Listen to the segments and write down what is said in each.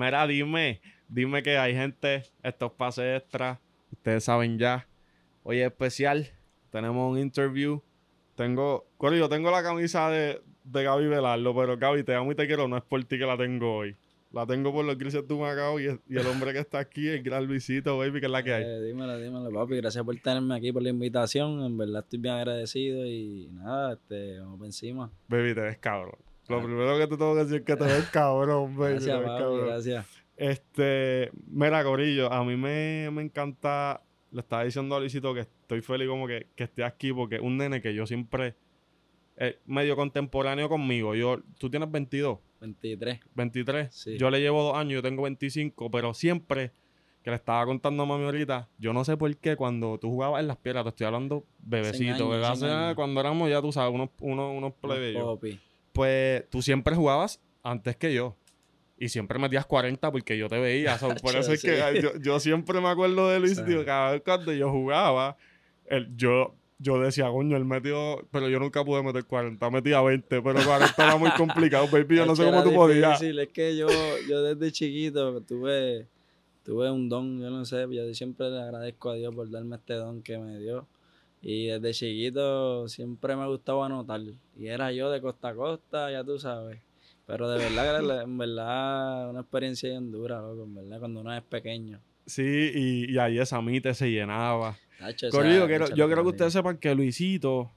Mira, dime, dime que hay gente, estos pases extras, ustedes saben ya. Hoy es especial, tenemos un interview. Tengo, yo tengo la camisa de, de Gaby Velardo, pero Gaby, te amo y te quiero, no es por ti que la tengo hoy. La tengo por los grises de Macao y, y el hombre que está aquí, el gran Luisito, baby, que es la que hay. Eh, dímelo, dímelo, papi. Gracias por tenerme aquí, por la invitación. En verdad estoy bien agradecido y nada, este, vamos por encima. Baby, te ves cabrón. Lo primero que te tengo que decir es que te ves cabrón, baby. Gracias, papi, gracias. Este, mira, Corillo, a mí me, me encanta, le estaba diciendo a Luisito que estoy feliz como que, que esté aquí porque un nene que yo siempre, es medio contemporáneo conmigo. Yo, tú tienes 22. 23. 23. Yo le llevo dos años, yo tengo 25, pero siempre que le estaba contando a mami ahorita, yo no sé por qué cuando tú jugabas en las piedras, te estoy hablando bebecito, bebé, cuando éramos ya tú sabes, unos, unos, unos plebeyos. Pues tú siempre jugabas antes que yo. Y siempre metías 40 porque yo te veía. por eso es que yo, siempre me acuerdo de Luis, tío, cada vez cuando yo jugaba, el, yo yo decía, coño, él metió, pero yo nunca pude meter 40, metía 20, pero 40 era muy complicado, baby, yo no sé cómo tú podías. Es que yo, yo desde chiquito tuve, tuve un don, yo no sé, yo siempre le agradezco a Dios por darme este don que me dio. Y desde chiquito siempre me gustaba anotar. Y era yo de costa a costa, ya tú sabes. Pero de verdad, en verdad, una experiencia bien dura, loco, en verdad, cuando uno es pequeño. Sí, y, y ahí esa mite se llenaba. Corrido, yo creo que ustedes sepan que Luisito,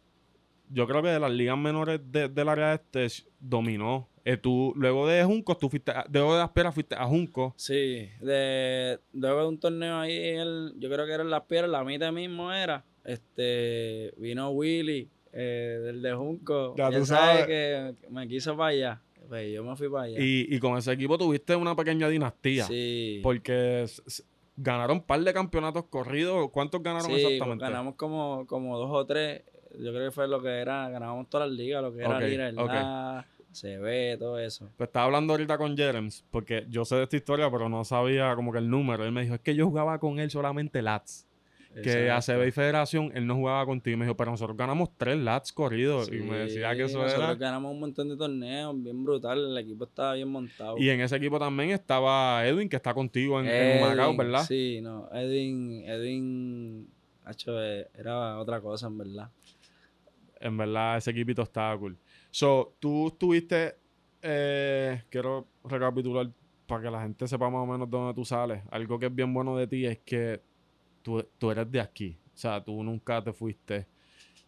yo creo que de las ligas menores del área este dominó. Eh, tú, luego de Junco, tú fuiste, luego de Aspera fuiste a Junco. Sí, de, luego de un torneo ahí, yo creo que era en Las Piedras, la mitad mismo era, este, vino Willy, eh, del de Junco. Ya tú sabes que me quiso para allá. Pues yo me fui para allá. Y, y con ese equipo tuviste una pequeña dinastía. Sí. Porque ganaron un par de campeonatos corridos. ¿Cuántos ganaron sí, exactamente? ganamos como, como dos o tres. Yo creo que fue lo que era, ganábamos todas las ligas, lo que era Lira, el okay. se ve, todo eso. Pues estaba hablando ahorita con Jerems, porque yo sé de esta historia, pero no sabía como que el número. Él me dijo, es que yo jugaba con él solamente LATS que a CB y Federación él no jugaba contigo. Y me dijo, pero nosotros ganamos tres lats corridos. y me decía que eso nosotros era. ganamos un montón de torneos, bien brutal. El equipo estaba bien montado. Y en ese equipo también estaba Edwin, que está contigo en, Macao, ¿verdad? Sí, no. Edwin, Edwin, hecho, eh, era otra cosa, en verdad. En verdad, ese equipito estaba cool. So, tú estuviste. Eh, quiero recapitular para que la gente sepa más o menos dónde tú sales. Algo que es bien bueno de ti es que tú, eres de aquí. O sea, tú nunca te fuiste.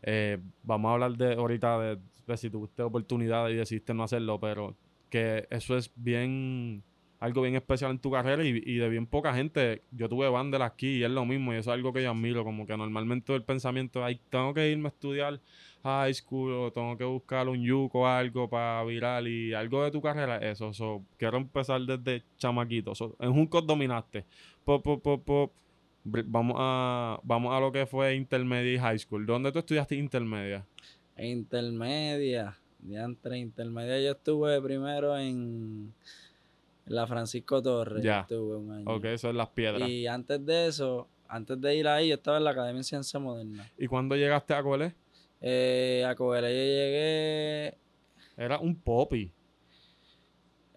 Eh, vamos a hablar de ahorita de, si tuviste oportunidad y decidiste no hacerlo, pero que eso es bien algo bien especial en tu carrera y, de bien poca gente. Yo tuve Vandel aquí y es lo mismo y eso es algo que yo admiro, como que normalmente el pensamiento es, tengo que irme a estudiar high school o tengo que buscar un yuco o algo para viral y algo de tu carrera, eso. quiero empezar desde chamaquito. en Juncos dominaste. Pop, pop, pop, pop Vamos a, vamos a lo que fue intermedia y high school. ¿Dónde tú estudiaste intermedia? Intermedia. entre intermedia yo estuve primero en la Francisco Torres. Ya. Estuve un año. Ok, eso es Las Piedras. Y antes de eso, antes de ir ahí, yo estaba en la Academia de Ciencia Moderna. ¿Y cuándo llegaste a Coelé? Eh, a Coelé yo llegué... Era un popi.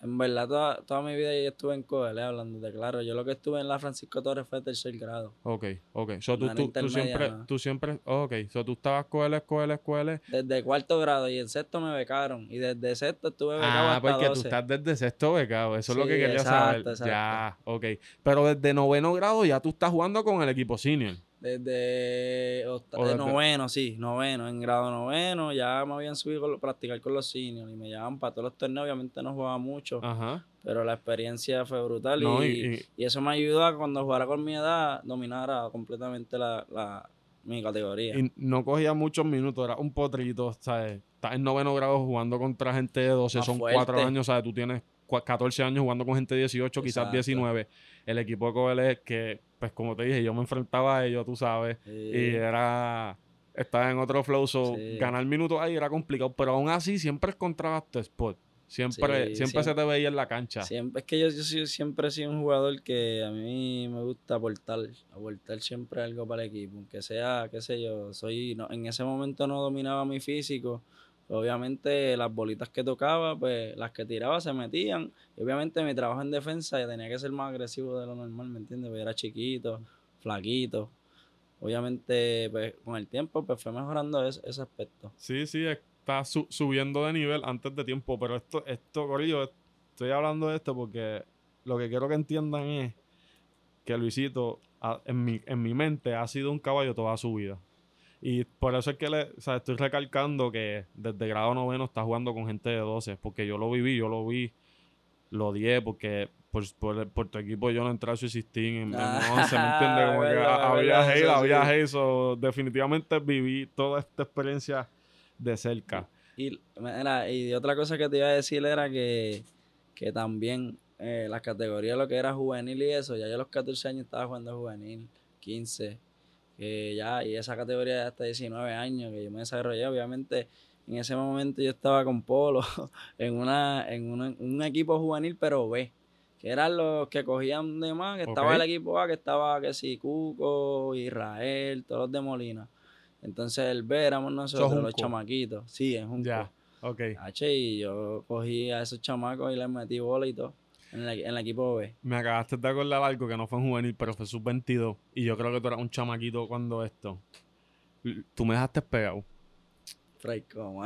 En verdad, toda, toda mi vida yo estuve en Coelé, hablando de claro. Yo lo que estuve en la Francisco Torres fue tercer grado. Ok, ok. So, tú, tú, tú, siempre, tú siempre, ok. So, tú estabas Coelé, Coelé, Coelé. Desde cuarto grado y en sexto me becaron. Y desde sexto estuve becado ah, porque tú estás desde sexto becado. Eso es lo que quería saber. Ya, ok. Pero desde noveno grado ya tú estás jugando con el equipo senior. Desde, noveno, sí, noveno. En grado noveno ya me habían subido a practicar con los seniors y me llevaban para todos los torneos. Obviamente no jugaba mucho, pero la experiencia fue brutal y, eso me ayudó a cuando jugara con mi edad dominara completamente la, mi categoría. Y no cogía muchos minutos, era un potrito, ¿sabes? Estás en noveno grado jugando contra gente de 12, son cuatro años, ¿sabes? Tú tienes 14 años jugando con gente de 18, quizás 19. El equipo de es que pues como te dije, yo me enfrentaba a ellos, tú sabes, y era, estaba en otro flow, so ganar minutos ahí era complicado, pero aún así siempre encontrabas tu spot. Siempre, siempre, se te veía en la cancha. Siempre, es que yo, siempre he sido un jugador que a mí me gusta aportar, aportar siempre algo para el equipo, aunque sea, qué sé yo, soy, no, en ese momento no dominaba mi físico, Obviamente las bolitas que tocaba, pues las que tiraba se metían. Y obviamente mi trabajo en defensa tenía que ser más agresivo de lo normal, ¿me entiendes? Porque era chiquito, flaquito. Obviamente, pues con el tiempo, pues fue mejorando ese, ese aspecto. Sí, sí, está subiendo de nivel antes de tiempo, pero esto, esto, Corillo, estoy hablando de esto porque lo que quiero que entiendan es que Luisito, en mi, en mi mente, ha sido un caballo toda su vida. Y por eso es que le, o sea, estoy recalcando que desde grado noveno está jugando con gente de 12, porque yo lo viví, yo lo vi, lo odié, porque por, por, tu equipo yo no entré a su en, en 11, ¿me entiendes? Como que había hate, había hate, definitivamente viví toda esta experiencia de cerca. Y, y otra cosa que te iba a decir era que, que también eh, las categorías, lo que era juvenil y eso, ya yo a los 14 años estaba jugando juvenil, 15, que ya, y esa categoría hasta 19 años que yo me desarrollé, obviamente en ese momento yo estaba con Polo en una en un equipo juvenil pero B, que eran los que cogían de más, que estaba el equipo A, que estaba que sí, Cuco, Israel, todos los de Molina. Entonces el B éramos nosotros, los chamaquitos. Sí, es un Ya, ok. H, y yo cogí a esos chamacos y les metí bola y todo. En el, equipo B. Me acabaste de acordar algo que no fue en juvenil, pero fue sub-22. Y yo creo que tú eras un chamaquito cuando esto. Tú me dejaste pegado. Fray, ¿cómo?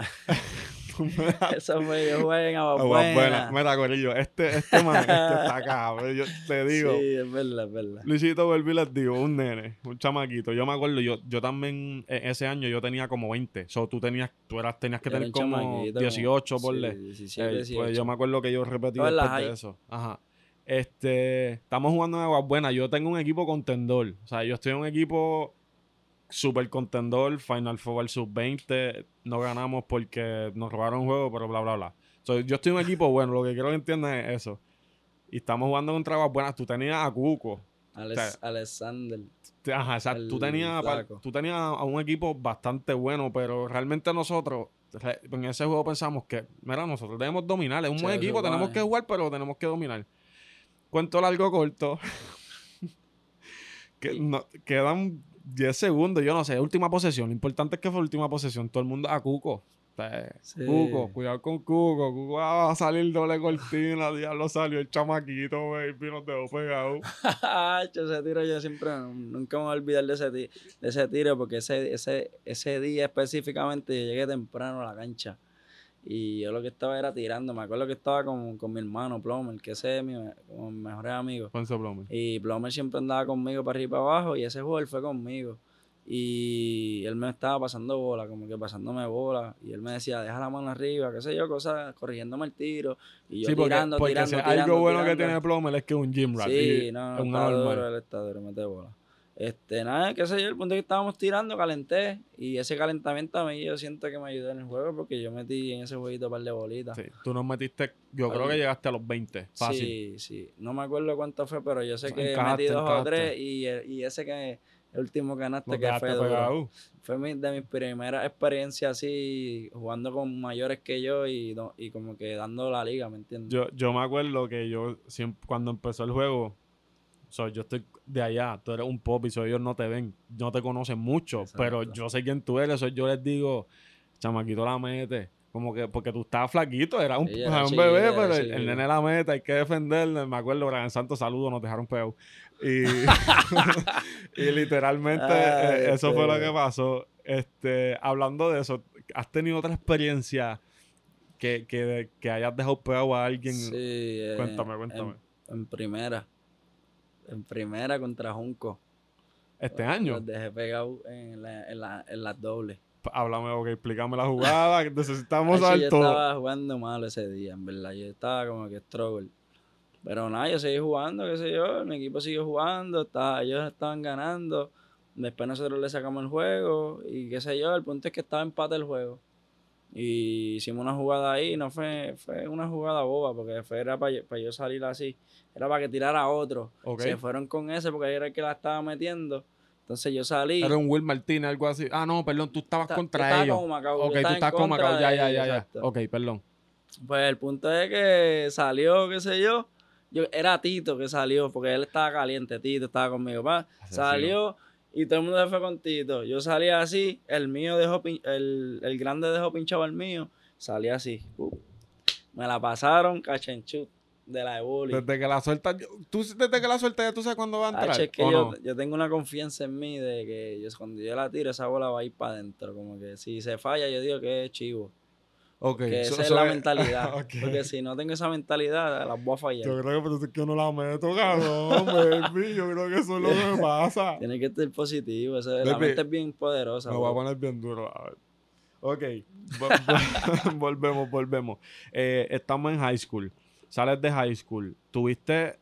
Eso fue, yo jugué en Aguabuena. Mira, Corillo, este, este man este está acá, yo te digo. Sí, es verdad, es verdad. Luisito Belvi les digo, un nene, un chamaquito. Yo me acuerdo, yo, yo también, e, ese año yo tenía como 20. O so, tú tenías, tú eras, tenías que tener como 18, por sí, 17, 18. Pues yo me acuerdo que yo repetí después de eso. Ajá. Este, estamos jugando en Aguabuena. Yo tengo un equipo contendor. O sea, yo estoy en un equipo super contendor, Final Four sub-20, no ganamos porque nos robaron un juego, pero bla, bla, bla. yo estoy en un equipo bueno, lo que quiero que entiendan es eso. Y estamos jugando con trabas buenas. Tú tenías a Cuco. Alexander. Ajá, exacto. Tú tenías, tú tenías a un equipo bastante bueno, pero realmente nosotros en ese juego pensamos que, mira, nosotros debemos dominar. Es un buen equipo, tenemos que jugar, pero tenemos que dominar. Cuento largo, corto. que, no, quedan 10 segundos, yo no sé, última posesión. Lo importante es que fue última posesión. Todo el mundo a Cuco. Cuco, cuidado con Cuco. Cuco va a salir doble cortina. Diablo salió el chamaquito, baby. Nos dejó pegado. ese tiro yo siempre, nunca me voy a olvidar de ese, de ese tiro porque ese, ese, ese día específicamente yo llegué temprano a la cancha. Y yo lo que estaba era tirando. Me acuerdo que estaba con, con mi hermano Plomer, que ese es mi, como mi mejor amigo. Plomer. Y Plomer siempre andaba conmigo para arriba y para abajo. Y ese juego él fue conmigo. Y él me estaba pasando bola, como que pasándome bola. Y él me decía, deja la mano arriba, qué sé yo, cosas, corrigiéndome el tiro. Y yo sí, porque, tirando, porque tirando, algo bueno que tiene Plomer es que es un gym rat. Sí, no, es un está duro, él está duro, mete bola. Este, nada, qué sé yo, el punto que estábamos tirando, calenté. Y ese calentamiento a mí yo siento que me ayudó en el juego porque yo metí en ese jueguito un par de bolitas. Sí, tú nos metiste, yo creo que llegaste a los 20, fácil. Sí, sí. No me acuerdo cuánto fue, pero yo sé que metí dos o tres y, y ese que el último ganaste que fue duro. Fue mi, de mis primeras experiencias así, jugando con mayores que yo y, y como que dando la liga, ¿me entiendes? Yo, yo me acuerdo que yo, siempre, cuando empezó el juego, So, yo estoy de allá, tú eres un pop y so, ellos no te ven, no te conocen mucho, pero yo sé quién tú eres. So, yo les digo, chamaquito la mete. Como que, porque tú estabas flaquito, era un, bebé, pero el, nene la mete, hay que defenderle. Me acuerdo, Brian Santos, saludos, nos dejaron peor. Y, y literalmente eh, eso fue lo que pasó. Este, hablando de eso, ¿has tenido otra experiencia que, que, que hayas dejado peor a alguien? Sí, cuéntame, cuéntame. en primera en primera contra Junco. ¿Este año? Los dejé pegado en, la, en, la, en las dobles. Háblame, ok, explícame la jugada, que necesitamos alto. Yo estaba jugando mal ese día, en verdad. Yo estaba como que struggle. Pero nada, yo seguí jugando, qué sé yo. Mi equipo siguió jugando, estaba, ellos estaban ganando. Después nosotros le sacamos el juego y qué sé yo. El punto es que estaba empate el juego. Y hicimos una jugada ahí, no fue, fue una jugada boba, porque fue, era para, para yo salir así, era para que tirara otro. Se fueron con ese porque era el que la estaba metiendo. Entonces yo salí. Era un Will Martínez, algo así. Ah, no, perdón, tú estabas contra ellos. ok, tú estás con Macao, ya, ya, ya, ya. Ok, perdón. Pues el punto es que salió, qué sé yo. yo era Tito que salió, porque él estaba caliente, Tito estaba conmigo. Pa. Salió y todo el mundo se fue con Tito. Yo salí así, el mío dejó, el, el grande dejó pinchado al mío. salí así. uh, me la pasaron, cachenchut, de la bullying. Desde que la sueltas, tú desde que la sueltas ya tú sabes cuándo va a entrar. Hacho, es que ¿o yo, no? yo tengo una confianza en mí de que yo, cuando yo la tiro, esa bola va a ir para adentro. Como que si se falla, yo digo que es chivo. Ok, Que so- esa es la mentalidad. Porque si no tengo esa mentalidad, las voy a fallar. Yo creo que por eso es que yo no la meto, cabrón, baby. Yo creo que eso es lo que me pasa. Tiene que estar positivo. la Baby, mente es bien poderosa. Me voy a bro. poner bien duro. A ver. Ok, vo- vo- volvemos, volvemos. Eh, estamos en high school. Sales de high school. Tuviste,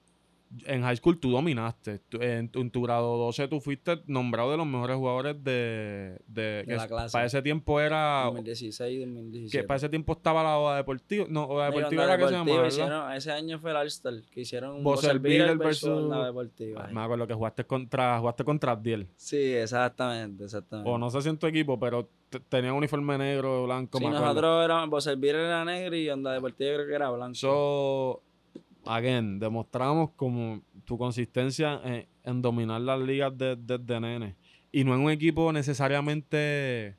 en high school tú dominaste. Tú- en, tu- en tu grado 12 tú fuiste nombrado de los mejores jugadores de... De, que la clase. Para ese tiempo era... 2016, Que 2017. para ese tiempo estaba la Oda Deportiva. No, Oda Deportiva era que se llamaba, ese año fue el All-Star, que hicieron Beater versus versus- Onda Deportiva. Me acuerdo que jugaste contra, jugaste contra Abdiel. Sí, exactamente, exactamente. O no sé si en tu equipo, pero te- tenían uniforme negro, blanco, sí, me nosotros éramos, Beater era negro y Onda Deportiva creo que era blanco. So, again, demostramos como tu consistencia en, en dominar las ligas desde de, de nene. Y no en un equipo necesariamente.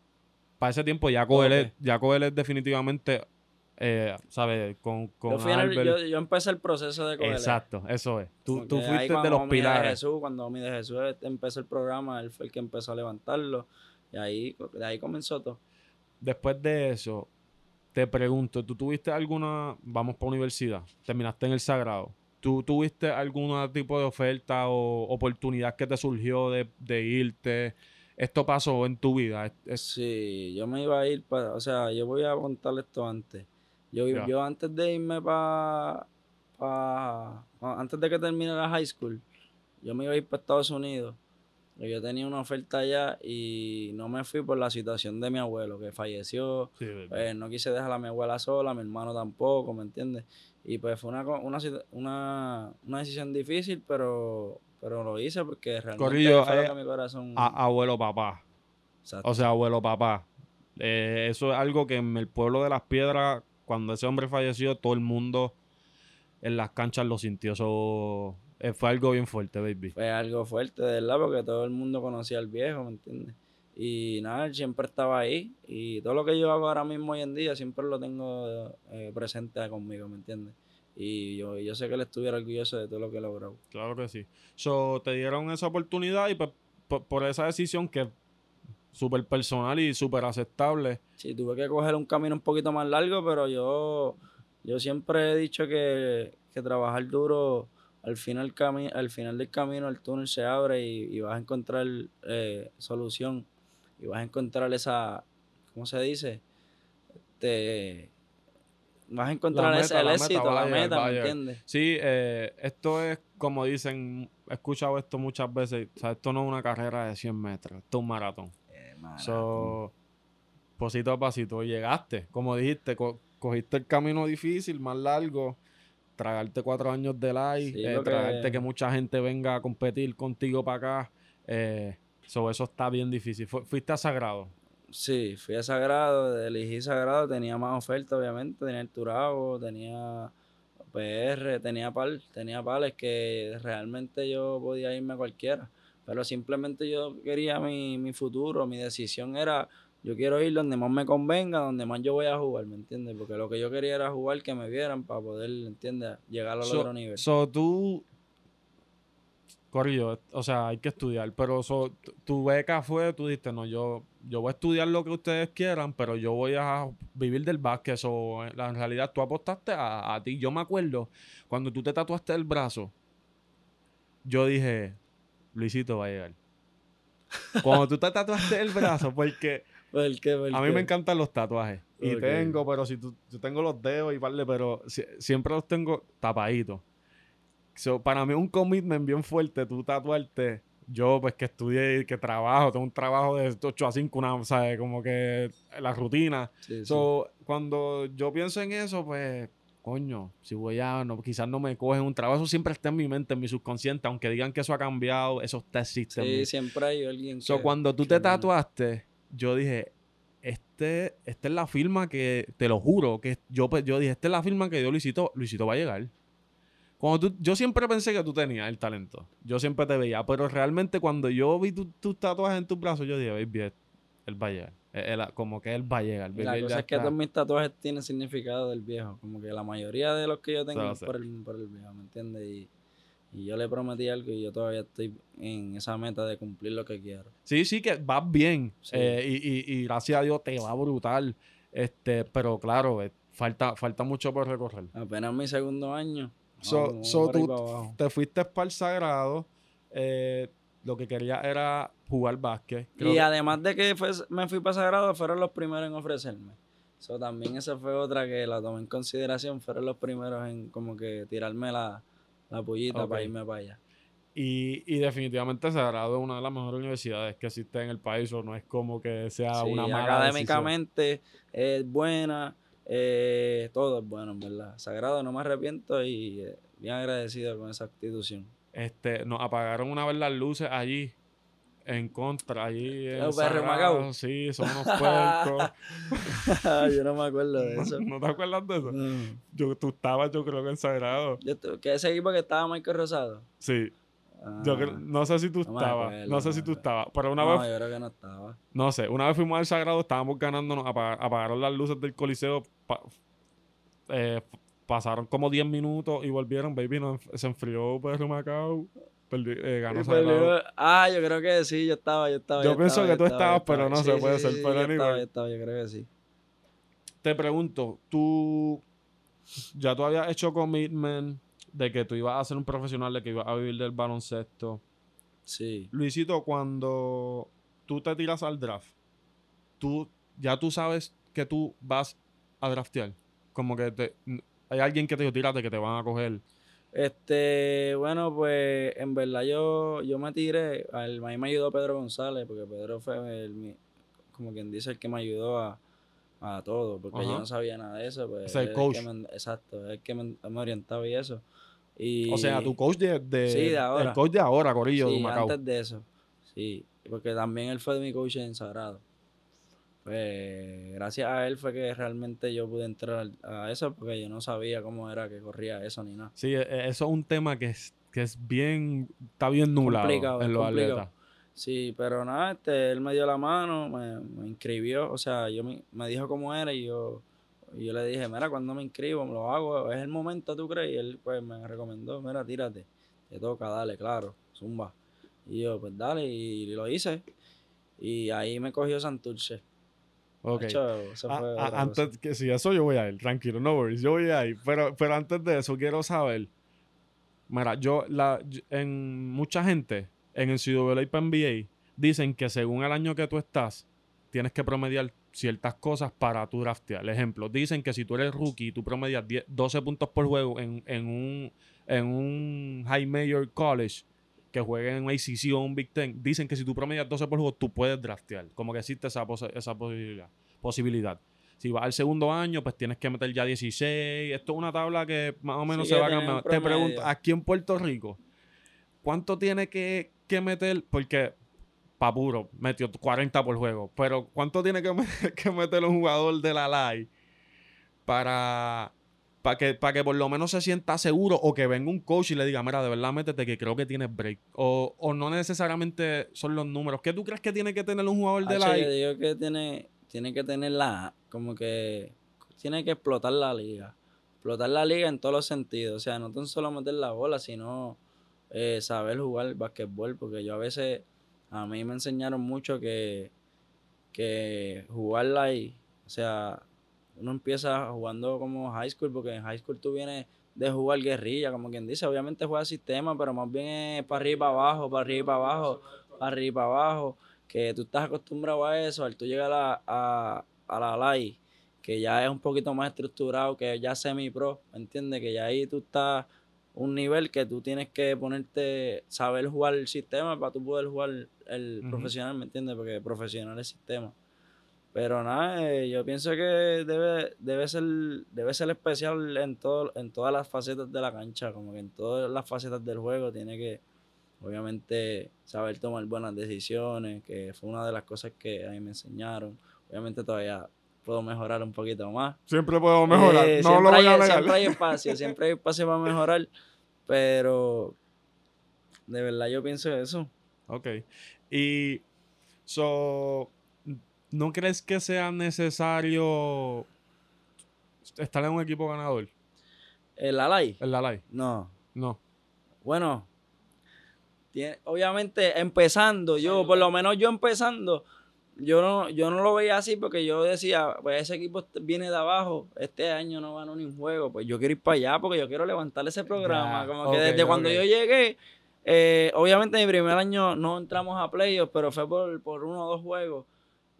Para ese tiempo, ya Coelho es definitivamente. Eh, ¿Sabes? Con, con yo, fui el- yo, yo empecé el proceso de coger. Exacto, eso es. Tú, tú fuiste de los De pilares. Jesús, cuando Omi de Jesús empezó el programa, él fue el que empezó a levantarlo. Y ahí, de ahí comenzó todo. Después de eso, te pregunto, ¿tú tuviste alguna, vamos para universidad, terminaste en el Sagrado, ¿tú tuviste algún tipo de oferta o oportunidad que te surgió de, de irte? Esto pasó en tu vida. Es- es- Sí, yo me iba a ir para, o sea, yo voy a contar esto antes. Yo, yo antes de irme para, antes de que termine la high school, yo me iba a ir para Estados Unidos. Yo tenía una oferta allá y no me fui por la situación de mi abuelo que falleció. sí. Pues no quise dejar a mi abuela sola, a mi hermano tampoco, ¿me entiendes? Y pues fue una, una, una, una decisión difícil, pero, pero lo hice porque realmente Corillo, fue lo eh, que mi corazón... A- abuelo papá. Exacto. O sea, abuelo papá. Eh, eso es algo que en el pueblo de las piedras, cuando ese hombre falleció, todo el mundo en las canchas lo sintió. Eso eh, fue algo bien fuerte, baby. fue algo fuerte, de verdad, porque todo el mundo conocía al viejo, ¿me entiendes? Y nada, él siempre estaba ahí. Y todo lo que yo hago ahora mismo hoy en día, siempre lo tengo eh, presente conmigo, ¿me entiendes? Y yo, yo sé que él estuviera orgulloso de todo lo que he logrado. Claro que sí. So, te dieron esa oportunidad y pues, por, por esa decisión que es súper personal y súper aceptable. Sí, tuve que coger un camino un poquito más largo, pero yo, yo siempre he dicho que, que trabajar duro, al final, cami- al final del camino el túnel se abre y, y vas a encontrar eh, solución y vas a encontrar esa, ¿cómo se dice? Este, vas a encontrar meta, ese, el meta éxito, la meta, ¿me entiendes? Sí, eh, esto es como dicen, he escuchado esto muchas veces. O sea, esto no es una carrera de 100 metros, esto es un maratón. So, pasito a pasito, llegaste, como dijiste, co- cogiste el camino difícil, más largo, tragarte cuatro años de live, Sí, eh, que- tragarte que mucha gente venga a competir contigo para acá. Eh, so, eso está bien difícil. Fu- fuiste a Sagrado. Sí, fui a Sagrado, elegí Sagrado, tenía más ofertas, obviamente, tenía el Turago, tenía PR, tenía pal, tenía pales que realmente yo podía irme a cualquiera, pero simplemente yo quería mi, mi futuro, mi decisión era, yo quiero ir donde más me convenga, donde más yo voy a jugar, ¿me entiendes? Porque lo que yo quería era jugar, que me vieran para poder, ¿entiendes? Llegar al So- otro nivel. So, tú. Corrió, o sea, hay que estudiar. Pero so, tu- beca fue, tú dijiste, no, yo, yo voy a estudiar lo que ustedes quieran, pero yo voy a vivir del básquet. So, en realidad, tú apostaste a, a ti. Yo me acuerdo, cuando tú te tatuaste el brazo, yo dije, Luisito va a llegar. Cuando tú te tatuaste el brazo, porque ¿Por qué? ¿Por a mí qué? me encantan los tatuajes. Y tengo, pero si tú, yo tengo los dedos y vale, pero si- siempre los tengo tapaditos. So, para mí un commitment bien fuerte tú tatuarte. Yo, pues que estudié y que trabajo, tengo un trabajo de 8 a 5, una, ¿sabes? Como que la rutina. Sí, sí. So, cuando yo pienso en eso, pues, coño, si voy a, no, quizás no me cogen un trabajo, eso siempre está en mi mente, en mi subconsciente, aunque digan que eso ha cambiado, eso está existe en mí. Sí, siempre hay alguien So, que- cuando tú que te tatuaste, yo dije, este, esta es la firma que, te lo juro, que yo, pues, yo dije, esta es la firma que dio Luisito, Luisito va a llegar. Cuando tú, yo siempre pensé que tú tenías el talento. Yo siempre te veía. Pero realmente cuando yo vi tu- tus tatuajes en tus brazos, yo dije, baby, él va a llegar. Él- él- como que él va a llegar. La cosa es que todos mis tatuajes tienen significado del viejo. Como que la mayoría de los que yo tengo es por el, por el viejo, ¿me entiendes? Y, y yo le prometí algo y yo todavía estoy en esa meta de cumplir lo que quiero. Sí, sí, que vas bien. Sí. eh, y, y- y gracias a Dios te va brutal. Este, pero claro, eh, falta, falta mucho por recorrer. Apenas mi segundo año. So- so tú-. Te fuiste para el sagrado. eh, lo que quería era jugar básquet. Creo Y que- además de que fue- me fui para Sagrado, fueron los primeros en ofrecerme. So, también esa fue otra que la tomé en consideración. Fueron los primeros en como que tirarme la, la pullita Ok. para irme para allá. Y, y definitivamente Sagrado es una de las mejores universidades que existe en el país. O no es como que sea Sí, una mala académicamente es buena, eh, todo es bueno, en verdad. Sagrado, no me arrepiento y eh, bien agradecido con esa institución. Este, nos apagaron una vez las luces allí. En contra, allí en. Macao. Sí, son unos puercos. yo no me acuerdo de eso. ¿No te acuerdas de eso? No. Yo, tú estabas, yo creo que en Sagrado. Yo que ese equipo que estaba Michael Rosado. Sí. Yo Ah, creo- no sé si tú no estabas. acuerdo, no sé si tú estabas. Pero una no, vez, yo creo que no estaba. no sé, una vez fuimos al Sagrado, estábamos ganándonos, apa- apagaron las luces del Coliseo. pa- eh, pasaron como 10 minutos y volvieron, baby, no, se enfrió Perro Macao. Perdi- eh, ganó Sagrado. Ah, yo creo que sí, yo estaba, yo estaba. Yo pienso estaba, que yo tú estaba, yo estabas, pero no sé, puede ser, pero yo estaba, anyway. yo estaba, yo creo que sí. Te pregunto, tú ya tú habías hecho commitment de que tú ibas a ser un profesional, de que ibas a vivir del baloncesto. Sí. Luisito, cuando tú te tiras al draft, tú ya tú sabes que tú vas a draftear. Como que te- hay alguien que te dijo, tírate, que te van a coger. Este, bueno, pues en verdad yo, yo me tiré, al, a mí me ayudó Pedro González, porque Pedro fue el, mi- como quien dice, el que me ayudó a, a todo, porque Ajá. yo no sabía nada de eso. Pues, O sea, el coach. que me- exacto, es el que me, me orientaba y eso. Y, O sea, tu coach de, de- Sí, de ahora. El coach de ahora, Corillo, de Macao. antes de eso. Sí, porque también él fue mi coach en Sagrado. Pues gracias a él fue que realmente yo pude entrar a eso porque yo no sabía cómo era que corría eso ni nada. Sí, e- e- eso es un tema que es, que es bien, está bien nublado Complicado, en los complicado. atletas. Sí, pero nada, este, él me dio la mano, me, me inscribió, o sea, yo me, me dijo cómo era y yo, y yo le dije, mira, cuando me inscribo, me lo hago, es el momento, ¿tú crees? Y él pues me recomendó, mira, tírate, te toca, dale, claro, zumba. Y yo, pues dale, y lo hice. Y ahí me cogió Santurce. Ok. Ah, fue ah, antes que si eso yo voy a ir, tranquilo, no worries, yo voy a ir. Pero, pero antes de eso, quiero saber. Mira, yo, la, en mucha gente en el CWA para NBA dicen que según el año que tú estás, tienes que promediar ciertas cosas para tu draftear. Ejemplo, dicen que si tú eres rookie y tú promedias 10 12 puntos por juego en, en un, en un High Major College que juegue en un ACC o un Big Ten, dicen que si tú promedias 12 por juego, tú puedes draftear. Como que existe esa, pos- esa posibilidad, posibilidad. Si vas al segundo año, pues tienes que meter ya 16. Esto es una tabla que más o menos Sí, se va un cambiando. Te pregunto, aquí en Puerto Rico, ¿cuánto tiene que, que meter? Porque, pa' puro, metió 40 por juego. Pero, ¿cuánto tiene que, que meter un jugador de la LAI para, para, que, para que por lo menos se sienta seguro o que venga un coach y le diga, mira, de verdad métete que creo que tienes break? O, o no necesariamente son los números. ¿Qué tú crees que tiene que tener un jugador de Hacho, LAI? yo digo que tiene, tiene que tener la, como que, tiene que explotar la liga. Explotar la liga en todos los sentidos. O sea, no tan solo meter la bola, sino eh, saber jugar basquetbol. Porque yo a veces, a mí me enseñaron mucho que, que jugarla ahí, o sea, uno empieza jugando como high school, porque en high school tú vienes de jugar guerrilla, como quien dice, obviamente juega sistema, pero más bien es para arriba y para abajo, para arriba y para abajo, para arriba y para abajo, que tú estás acostumbrado a eso, al tú llegar a, a, a la LAI, que ya es un poquito más estructurado, que ya semi-pro, ¿me entiendes? Que ya ahí tú estás un nivel que tú tienes que ponerte, saber jugar el sistema para tú poder jugar el profesional, ¿me entiendes? Porque profesional es sistema. Pero nada, eh, yo pienso que debe, debe ser, debe ser especial en todo, en todas las facetas de la cancha, como que en todas las facetas del juego tiene que, obviamente, saber tomar buenas decisiones, que fue una de las cosas que a mí me enseñaron. Obviamente todavía puedo mejorar un poquito más. Siempre puedo mejorar. Eh, no siempre, lo voy hay, a negar. siempre hay espacio, siempre hay espacio para mejorar, pero de verdad yo pienso eso. Ok. Y, so, ¿no crees que sea necesario estar en un equipo ganador? ¿El Alay? El Alay. No. No. Bueno, tiene- obviamente empezando, yo, por lo menos yo empezando, yo no, yo no lo veía así porque yo decía, pues ese equipo viene de abajo, este año no ganó ni un juego, pues yo quiero ir para allá porque yo quiero levantar ese programa. Como que desde cuando yo llegué, eh, obviamente mi primer año no entramos a playoffs, pero fue por, por uno o dos juegos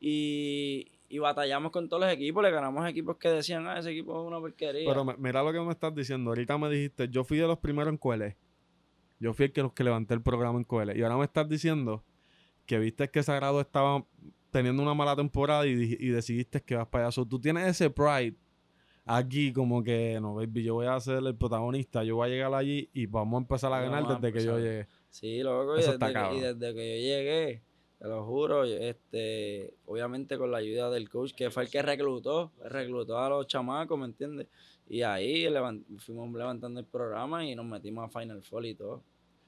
y, y batallamos con todos los equipos, le ganamos equipos que decían, ah, ese equipo es una porquería. Pero me- mira lo que me estás diciendo. Ahorita me dijiste, yo fui de los primeros en QL. Yo fui el que los que levanté el programa en QL. Y ahora me estás diciendo que viste que Sagrado estaba teniendo una mala temporada y, y decidiste que vas para allá. So, tú tienes ese pride aquí como que, no, baby, yo voy a ser el protagonista. Yo voy a llegar allí y vamos a empezar a ganar a desde que yo llegué. Sí, loco, y desde, que, y desde que yo llegué, te lo juro, este, obviamente con la ayuda del coach, que fue el que reclutó, reclutó a los chamacos, ¿me entiendes? Y ahí levan- fuimos levantando el programa y nos metimos a Final Four y todo.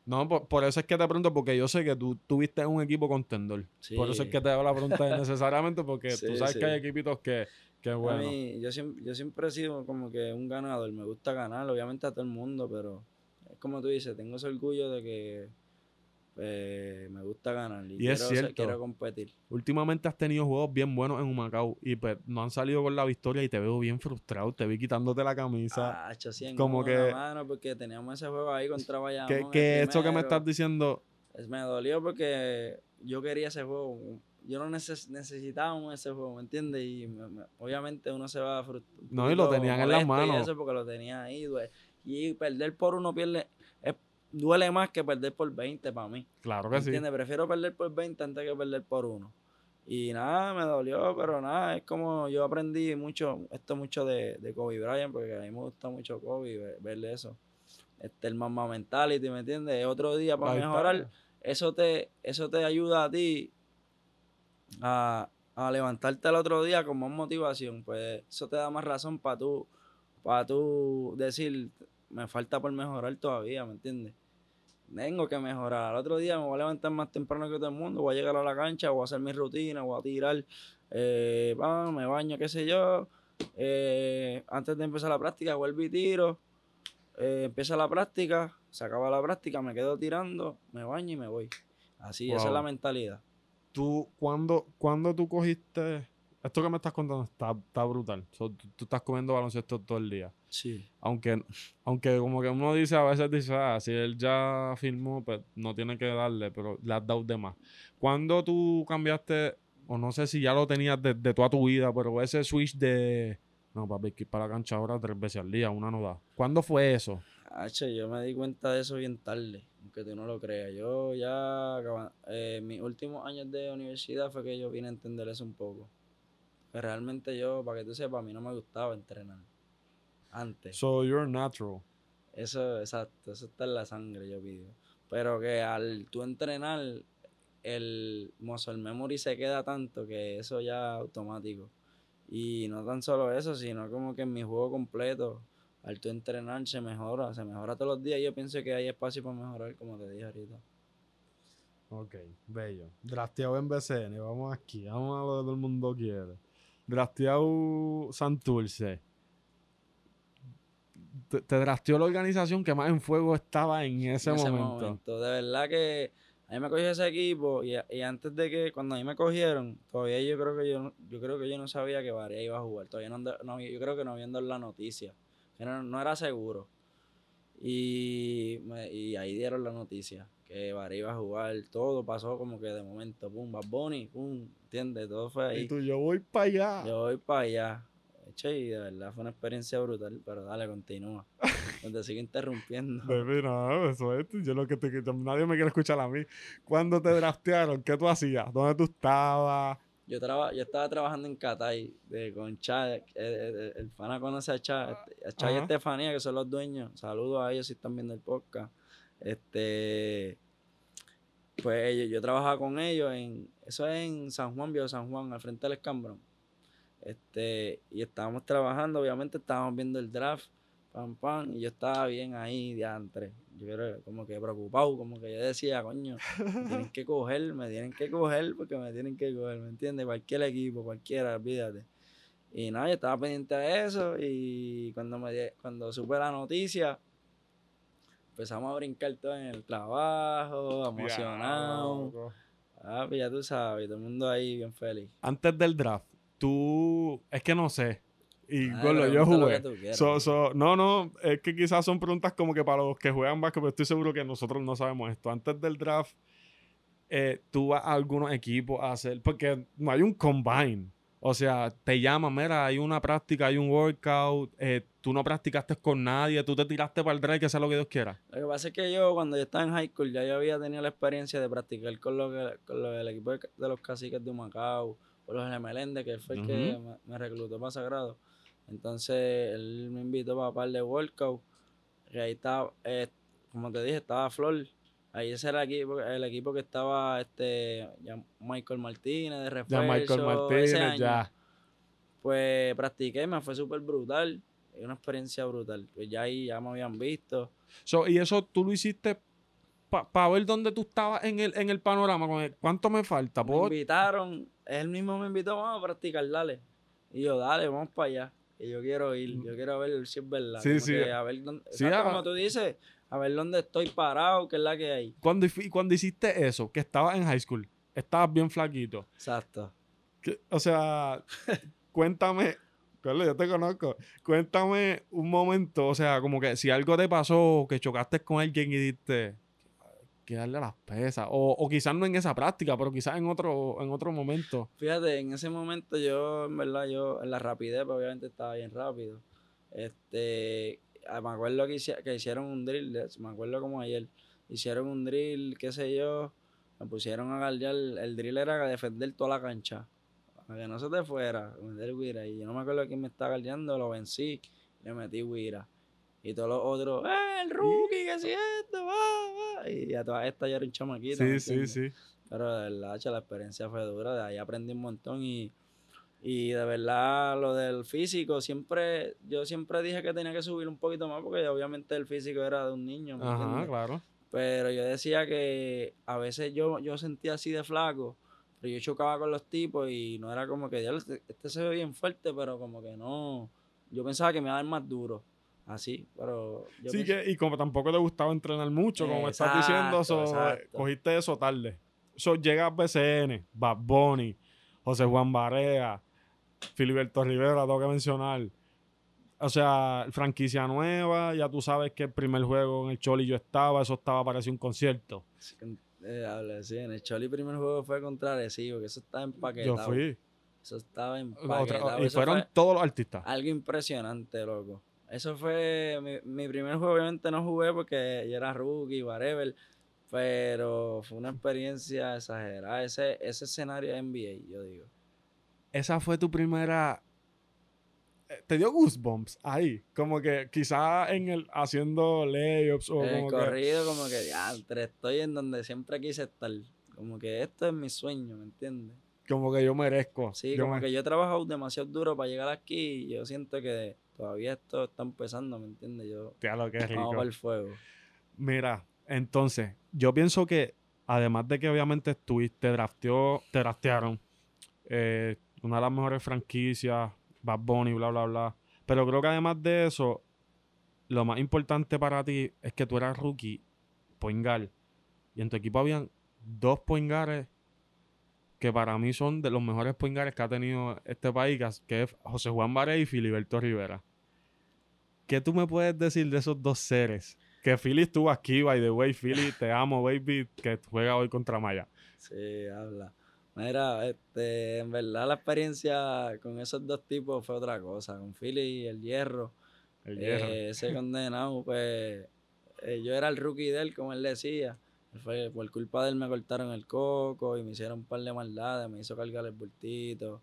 No, por, por eso es que te pregunto, porque yo sé que tú tuviste un equipo contendor. Por eso es que te hago la pregunta necesariamente, porque tú sabes sí. que hay equipitos que, que A bueno. mí, yo, siempre, yo siempre he sido como que un ganador, me gusta ganar, obviamente a todo el mundo, pero es como tú dices, tengo ese orgullo de que eh, me gusta ganar y, Y quiero, es cierto. quiero competir. Últimamente has tenido juegos bien buenos en Humacao y pues no han salido con la victoria y te veo bien frustrado. Te vi quitándote la camisa. Ah, sí, como que- mano, porque teníamos ese juego ahí contra Bayamón. que que esto que me estás diciendo, Es- Me dolió porque yo quería ese juego. Yo no neces necesitaba ese juego, ¿me entiendes? Y me- me- obviamente uno se va a frustrar. No, y lo tenían en las manos. Eso porque lo tenía ahí. Y perder por uno pierde, duele más que perder por 20 para mí. claro ¿Me que sí. entiendes? Prefiero perder por 20 antes que perder por uno. Y nada, me dolió, pero nada, es como yo aprendí mucho, esto mucho de, de Kobe Bryant, porque a mí me gusta mucho Kobe, ver- verle eso. Este, el mamá mentality, ¿me entiendes? Otro día para mejorar, eso te, eso te ayuda a ti a, a levantarte el otro día con más motivación. Pues eso te da más razón para tú, para tú decir, me falta por mejorar todavía, ¿me entiendes? Tengo que mejorar. Al otro día me voy a levantar más temprano que todo el mundo, voy a llegar a la cancha, voy a hacer mi rutina, voy a tirar, eh, me baño, qué sé yo. Eh, antes de empezar la práctica, vuelvo y tiro. Eh, empieza la práctica, se acaba la práctica, me quedo tirando, me baño y me voy. Así, esa es la mentalidad. Tú, cuando, cuando tú cogiste, esto que me estás contando está, está brutal. So, tú, tú estás comiendo baloncesto todo el día. Sí. Aunque, aunque como que uno dice, a veces dice, ah, si él ya firmó, pues no tiene que darle, pero le has dado de más. ¿Cuándo tú cambiaste, o no sé si ya lo tenías desde toda tu vida, pero ese switch de, no, papi, que ir para la cancha ahora tres veces al día, una no da. ¿Cuándo fue eso? Hacho, yo me di cuenta de eso bien tarde, aunque tú no lo creas. Yo ya, eh, mis últimos años de universidad fue que yo vine a entender eso un poco. Que realmente yo, para que tú sepas, a mí no me gustaba entrenar. Antes. So you're natural. Eso, exacto, eso está en la sangre, yo pido. Pero que al tú entrenar, el muscle memory se queda tanto que eso ya es automático. Y no tan solo eso, sino como que en mi juego completo, al tú entrenar se mejora, se mejora todos los días. Yo pienso que hay espacio para mejorar, como te dije ahorita. Ok, bello. Drafteado en BCN, vamos aquí, vamos a lo que todo el mundo quiere. Drafteado Santurce. Te, te drafteó la organización que más en fuego estaba en ese, en ese momento. momento. De verdad que a mí me cogió ese equipo y, y antes de que, cuando a mí me cogieron, todavía yo creo que yo, no- yo creo que yo no sabía que Varia iba a jugar. Todavía no, no- yo creo que no viendo la noticia. Que no, no era seguro. Y, me- y ahí dieron la noticia que Varia iba a jugar. Todo pasó como que de momento, pum, Bad Bunny, pum, ¿entiendes? Todo fue ahí. Y tú, yo voy para allá. Yo voy para allá. Che, y de verdad fue una experiencia brutal, pero dale, continúa. No te sigo interrumpiendo. Baby, no, eso es. Yo lo que te, nadie me quiere escuchar a mí. Cuando te draftearon, ¿qué tú hacías? ¿Dónde tú estabas? Yo, traba, yo estaba trabajando en Catay de, con Cha, eh, eh, el, pana conoce a Cha, este, a Cha y. Estefanía, que son los dueños. Saludos a ellos si están viendo el podcast. Este, pues ellos, yo trabajaba con ellos en, eso es en San Juan, Viejo San Juan, al frente del Escambrón. Este, y estábamos trabajando, obviamente estábamos viendo el draft, pam, pam, y yo estaba bien ahí, diantre. yo era como que preocupado, como que yo decía, coño, me tienen que coger, me tienen que coger porque me tienen que coger, ¿me entiendes? Cualquier equipo, cualquiera, olvídate. Y nada, yo estaba pendiente de eso y cuando, me, cuando supe la noticia, empezamos a brincar todo en el trabajo, emocionado. Ah, pues ya tú sabes, todo el mundo ahí bien feliz. Antes del draft, tú, es que no sé, y ah, yo jugué. no, no, es que quizás son preguntas como que para los que juegan básquet, pero estoy seguro que nosotros no sabemos esto. Antes del draft, eh, tú vas a algunos equipos a hacer, porque no hay un combine. O sea, te llaman, mira, hay una práctica, hay un workout, eh, tú no practicaste con nadie, tú te tiraste para el drive, que sea lo que Dios quiera. Lo que pasa es que yo, cuando yo estaba en high school, ya yo había tenido la experiencia de practicar con, lo que, con el equipo de, los caciques de Macao, o los de Melende, que fue el que me, reclutó para Sagrado. Entonces él me invitó para un par de workout. Y ahí estaba, eh, como te dije, estaba Flor. Ahí ese era el equipo, el equipo que estaba este ya Michael Martínez de refuerzo. Ya Michael Martínez, ya. Pues practiqué, me fue súper brutal. Una experiencia brutal. Pues ya ahí ya me habían visto. y eso tú lo hiciste para ver dónde tú estabas en el, en el panorama. ¿Cuánto me falta? Me invitaron, él mismo me invitó, vamos a practicar, dale. Y yo, dale, vamos para allá yo quiero ir, yo quiero ver si es verdad. Sí, sí. a ver dónde, sí, como tú dices, a ver dónde estoy parado, qué es la que hay. Cuando, cuando hiciste eso, que estabas en high school, estabas bien flaquito. Exacto. o sea, cuéntame, Carlos, yo te conozco. Cuéntame un momento, o sea, como que si algo te pasó, que chocaste con alguien y diste, que darle las pesas. O, o, quizás no en esa práctica, pero quizás en otro, en otro momento. Fíjate, en ese momento yo, en verdad, yo, en la rapidez, pues obviamente estaba bien rápido. Este, ah, me acuerdo que, que hicieron un drill, me acuerdo como ayer, hicieron un drill, qué sé yo, me pusieron a guardiar, el drill era defender toda la cancha, para que no se te fuera, meter guira, y yo no me acuerdo quién me estaba guardiando, lo vencí, le metí guira. Y todos los otros, ¡eh, el rookie, que si esto, va, va! Y a todas estas ya era un chamaquito. Sí, sí, sí. Pero de verdad, la experiencia fue dura, de ahí aprendí un montón y, y de verdad lo del físico, siempre, yo siempre dije que tenía que subir un poquito más porque obviamente el físico era de un niño. Ajá, claro. Pero yo decía que a veces yo, yo sentía así de flaco, pero yo chocaba con los tipos y no era como que, este, este se ve bien fuerte, pero como que no, yo pensaba que me iba a dar más duro así, pero... sí, que, y como tampoco te gustaba entrenar mucho, como estás diciendo, cogiste eso tarde. So, llega BCN, Bad Bunny, José Juan Barea, Filiberto Rivera, tengo que mencionar. O sea, franquicia nueva, ya tú sabes que el primer juego en el Choli yo estaba, eso estaba parecía un concierto. Sí, eh, sí, en el Choli el primer juego fue contra Arecibo, que eso estaba empaquetado. Yo fui. Eso estaba empaquetado. y fueron todos los artistas. Algo impresionante, loco. Eso fue mi, primer juego, obviamente no jugué porque yo era rookie, whatever, pero fue una experiencia exagerada. Ese, ese escenario de NBA, yo digo. Esa fue tu primera... Eh, ¿Te dio goosebumps ahí? Como que quizá en el haciendo layups o el corrido como que, ya, estoy en donde siempre quise estar. Como que esto es mi sueño, ¿me entiendes? Como que yo merezco. Sí, como que yo he trabajado demasiado duro para llegar aquí y yo siento que todavía esto está empezando, ¿me entiendes? Yo, Tía, lo que es rico. El fuego. Mira, entonces, yo pienso que además de que obviamente estuviste, drafteó, te draftearon, eh, una de las mejores franquicias, Bad Bunny, bla, bla, bla. Pero creo que además de eso, lo más importante para ti es que tú eras rookie, poingal. Y en tu equipo habían dos poingares que para mí son de los mejores poingares que ha tenido este país, que es José Juan Baré y Filiberto Rivera. ¿Qué tú me puedes decir de esos dos seres? Que Philly estuvo aquí, by the way, Philly, te amo, baby, que juega hoy contra Maya. Sí, habla. Mira, este, en verdad la experiencia con esos dos tipos fue otra cosa. Con Philly y el hierro. El hierro. Eh, ese condenado, pues, eh, yo era el rookie de él, como él decía. Fue, por culpa de él me cortaron el coco y me hicieron un par de maldades, me hizo cargar el bultito.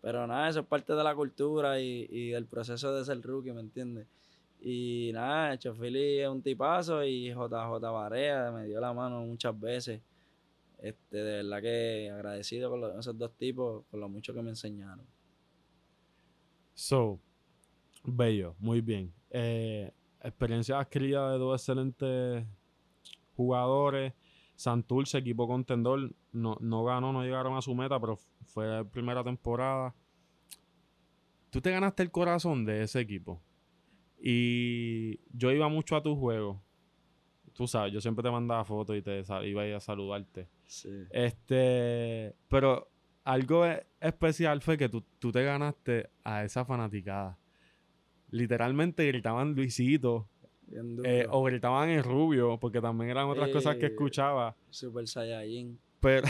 Pero nada, eso es parte de la cultura y, del proceso de ser rookie, ¿me entiendes? Y nada, Chofili es un tipazo y JJ Barea me dio la mano muchas veces. Este, de verdad que agradecido con esos dos tipos, por lo mucho que me enseñaron. So, bello, muy bien. Eh, experiencia adquirida de dos excelentes jugadores. Santurce, equipo contendor, no, no ganó, no llegaron a su meta, pero fue la primera temporada. Tú te ganaste el corazón de ese equipo. Y yo iba mucho a tu juego. Tú sabes, yo siempre te mandaba fotos y te iba a ir a saludarte. Sí. Este, pero algo e- especial fue que tú, tú te ganaste a esa fanaticada. Literalmente gritaban Luisito. Eh, o gritaban el rubio, porque también eran otras cosas que Eh. escuchaba. Super Saiyajin. Pero,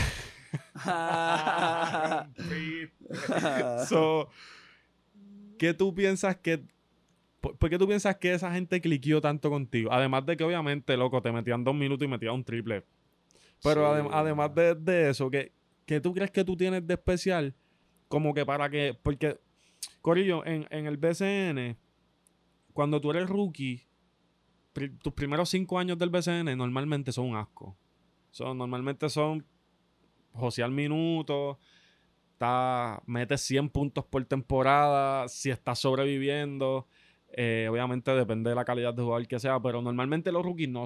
so, ¿qué tú piensas que... ¿Por, por qué tú piensas que esa gente cliqueó tanto contigo? Además de que obviamente, loco, te metían dos minutos y metían un triple. Pero Sí, adem- además de, de eso, ¿qué, qué tú crees que tú tienes de especial? Como que para que... Porque, Corillo, en, en el BCN, cuando tú eres rookie, pri- tus primeros cinco años del BCN normalmente son un asco. Son, normalmente son josear minutos, está, metes 100 puntos por temporada, si estás sobreviviendo. eh, obviamente depende de la calidad de jugador que sea, pero normalmente los rookies no,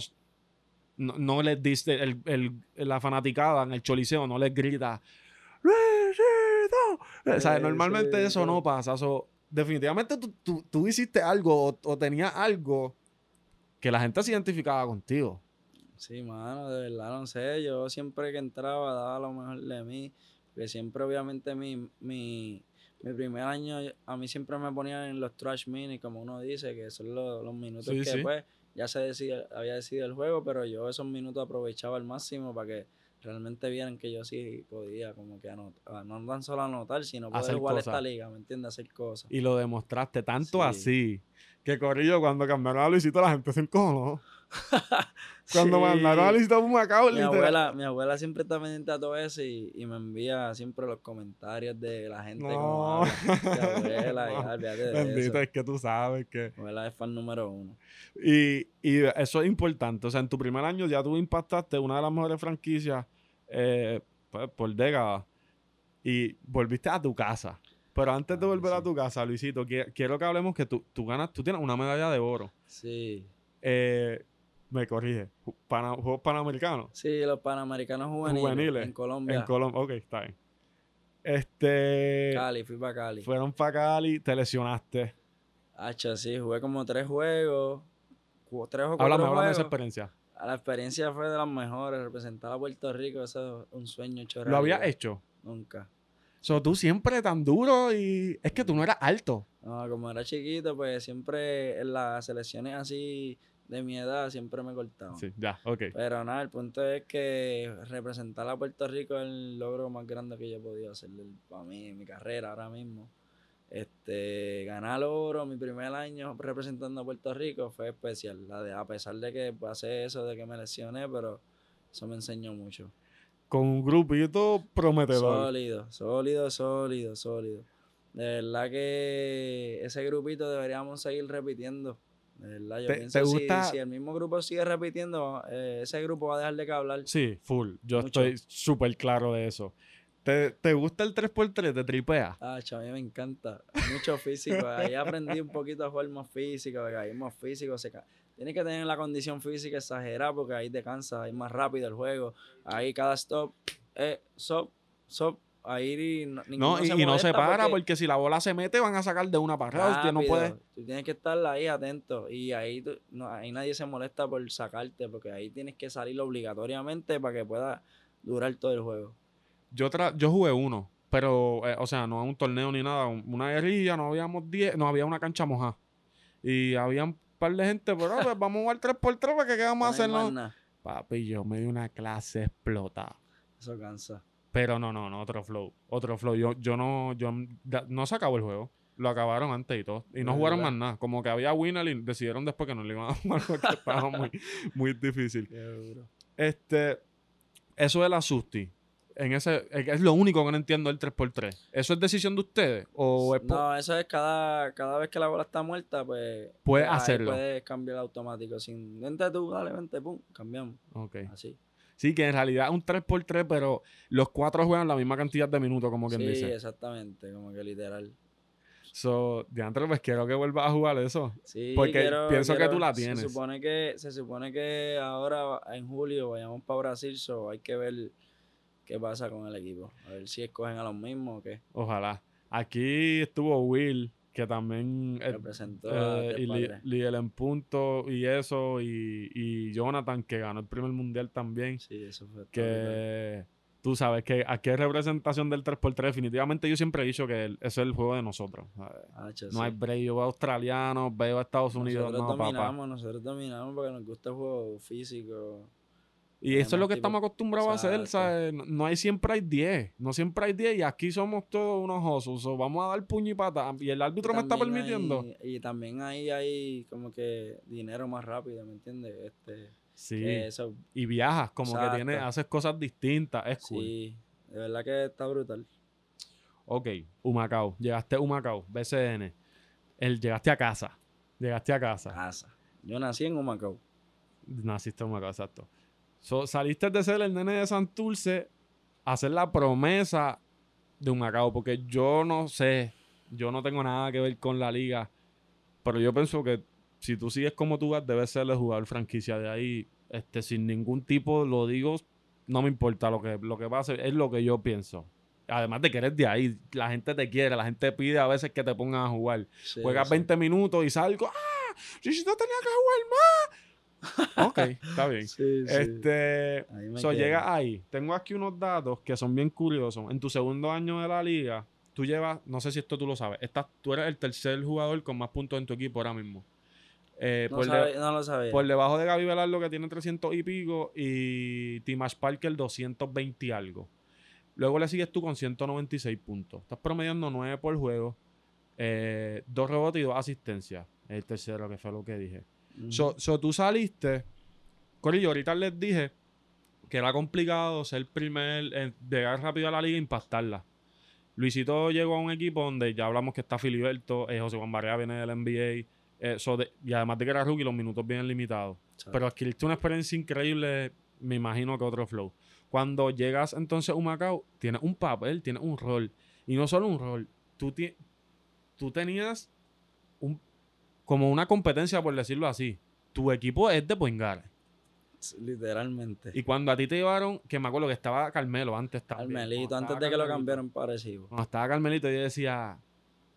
no, no les dice, el, el- la fanaticada en el choliseo no les grita. O sea, normalmente eso no pasa. so, definitivamente tú, tú- tú hiciste algo o, o tenías algo que la gente se identificaba contigo. Sí, mano, de verdad no sé. Yo siempre que entraba daba lo mejor de mí. Porque siempre, obviamente, mi, mi, mi primer año, a mí siempre me ponían en los trash mini, como uno dice, que son los, los minutos Sí, que sí. pues ya se decide, había decidido el juego, pero yo esos minutos aprovechaba al máximo para que realmente vieran que yo sí podía, como que anotar, no tan solo anotar, sino poder Hacer jugar cosas. esta liga, ¿me entiendes? Hacer cosas. Y lo demostraste tanto Sí. así que Corillo, cuando cambiaron a Luisito, la gente se encojonó. Cuando Sí. mandaron a Luisito a Macao, Mi abuela, mi abuela siempre está pendiente a todo eso y, y me envía siempre los comentarios de la gente. No. como abuela, No. olvídate de Bendito, eso. es que tú sabes que. Mi abuela es fan número uno. Y, y eso es importante. O sea, en tu primer año ya tú impactaste una de las mejores franquicias eh, pues, por décadas. Y volviste a tu casa. Pero antes de Ah, volver a tu casa, Luisito, qui- quiero que hablemos que tú, tú ganas, tú tienes una medalla de oro. Sí. Eh, me corrige. Pana- Juegos Panamericanos. Sí, los Panamericanos juveniles, Juveniles, en Colombia. En Colombia. Ok, está bien. Este. Cali, fui para Cali. Fueron para Cali, te lesionaste. Hacha, sí, jugué como tres juegos. Tres o cuatro Háblame, háblame de juegos. esa experiencia. La experiencia fue de las mejores. Representar a Puerto Rico, eso es un sueño hecho Lo había hecho. Nunca. So, tú siempre tan duro y. Es que tú no eras alto. No, como era chiquito, pues siempre en las selecciones así de mi edad siempre me cortaban. Sí, ya, ok. Pero nada, el punto es que representar a Puerto Rico es el logro más grande que yo he podido hacer para mí en mi carrera ahora mismo. Este, ganar oro mi primer año representando a Puerto Rico fue especial. La de, a pesar de que pasé eso, de que me lesioné, pero eso me enseñó mucho. Con un grupito prometedor. Sólido, sólido, sólido, sólido. De verdad que ese grupito deberíamos seguir repitiendo. De verdad, yo ¿Te- pienso te gusta? si, el mismo grupo sigue repitiendo, eh, ese grupo va a dejar de que hablar. Sí, full. Yo Mucho. estoy súper claro de eso. ¿Te, te gusta el 3x3? ¿Te tripea? Ah, a mí me encanta. Mucho físico. Ahí aprendí un poquito a jugar más físico, ahí más físico. Se Tienes que tener la condición física exagerada porque ahí te cansa, ahí más rápido el juego. Ahí cada stop, eh, stop, stop. Ahí no, No, y, y no se para porque... si la bola se mete van a sacar de una para atrás. que no rápido, puede. Tú tienes que estar ahí atento. Y ahí, tú- no, ahí nadie se molesta por sacarte porque ahí tienes que salir obligatoriamente para que pueda durar todo el juego. Yo, tra- yo jugué uno, pero, eh, o sea, no un torneo ni nada. un- Una guerrilla, no habíamos 10, no había una cancha mojada. Y había un par de gente, pero pues, vamos a jugar 3x3 para que qué vamos a No hay hacer, más ¿no? nada. Papi, yo me di una clase explotada. Eso cansa. Pero no, no, no, otro flow. Otro flow. Yo, yo no, yo no se acabó el juego. Lo acabaron antes y todo. Y no jugaron verdad. más nada. Como que había winner y decidieron después que no le iban a jugar porque estaba muy, muy difícil. Qué duro. Este, eso de la Susti. En ese, es lo único que no entiendo del 3x3. ¿Eso es decisión de ustedes? ¿O es No, eso es cada, cada vez que la bola está muerta, pues. Puedes hacerlo. Puedes cambiar automático. Sin vente tú, dale, vente, pum, cambiamos. Ok. Así. Sí, que en realidad es un 3x3, pero los cuatro juegan la misma cantidad de minutos, como quien sí, dice. exactamente, como que literal. So, de antes, pues quiero que vuelvas a jugar eso. Sí, Porque quiero- pienso que tú la tienes. Se supone que, se supone que ahora en julio vayamos para Brasil, so hay que ver qué pasa con el equipo. A ver si escogen a los mismos o qué. Ojalá. Aquí estuvo Will, que también eh, Representó a eh, Tres y líder en punto y eso, y, y Jonathan, que ganó el primer mundial también. Sí, eso fue. que tú sabes que aquí hay representación del 3x3. Definitivamente yo siempre he dicho que el- eso es el juego de nosotros. No sí. hay break. Yo veo a australianos, veo a Estados Unidos. Nosotros No, papá. dominamos, nosotros dominamos porque nos gusta el juego físico. Y eso es lo que tipo, estamos acostumbrados a hacer. ¿sabes? No, no hay siempre hay 10. No siempre hay 10. Y aquí somos todos unos osos. so vamos a dar puño y pata. Y el árbitro me está permitiendo. hay- y también ahí hay como que dinero más rápido, ¿me entiendes? Este, Sí. eso, Y viajas, como que tienes, haces cosas distintas. Es cool. sí, de verdad que está brutal. Ok, Humacao. Llegaste a Humacao, BCN. El, llegaste a casa. Llegaste a casa. Casa. Yo nací en Humacao. Naciste en Humacao, exacto. So, saliste de ser el nene de Santurce a hacer la promesa de Humacao. Porque yo no sé, yo no tengo nada que ver con la liga. Pero yo pienso que si tú sigues como tú vas, debes ser el jugador franquicia de ahí. Este, sin ningún tipo, lo digo, no me importa lo que, lo que pase, es lo que yo pienso. Además de que eres de ahí, la gente te quiere, la gente pide a veces que te pongan a jugar. Sí, Juegas sí. 20 minutos y salgo, ¡ah! Chichito tenía que jugar más. Ok, está bien. Sí, sí. Este, so, quedo. llega ahí. Tengo aquí unos datos que son bien curiosos. En tu segundo año de la liga, tú llevas, no sé si esto tú lo sabes, estás, tú eres el tercer jugador con más puntos en tu equipo ahora mismo. Eh, No, por, de- sabe- no lo sabía. por debajo de Gaby Velardo que tiene 300 y pico y Timash Parker 220 y algo. Luego le sigues tú con 196 puntos. Estás promediando 9 por juego, eh, dos rebotes y dos asistencias. El tercero, que fue lo que dije. So, so, tú saliste. Corillo, ahorita les dije que era complicado ser primer, eh, llegar rápido a la liga e impactarla. Luisito llegó a un equipo donde ya hablamos que está Filiberto, eh, José Juan Barea viene del NBA, eh, so de- y además de que era rookie, los minutos vienen limitados. Pero adquiriste una experiencia increíble, me imagino que otro flow. Cuando llegas entonces a Humacao, tienes un papel, tienes un rol. Y no solo un rol, tú, tú tenías un, como una competencia, por decirlo así. Tu equipo es de Poingare. Literalmente. Y cuando a ti te llevaron, que me acuerdo que estaba Carmelo antes también. Carmelito, antes de que lo para Arecibo. Cuando estaba Carmelito, yo decía,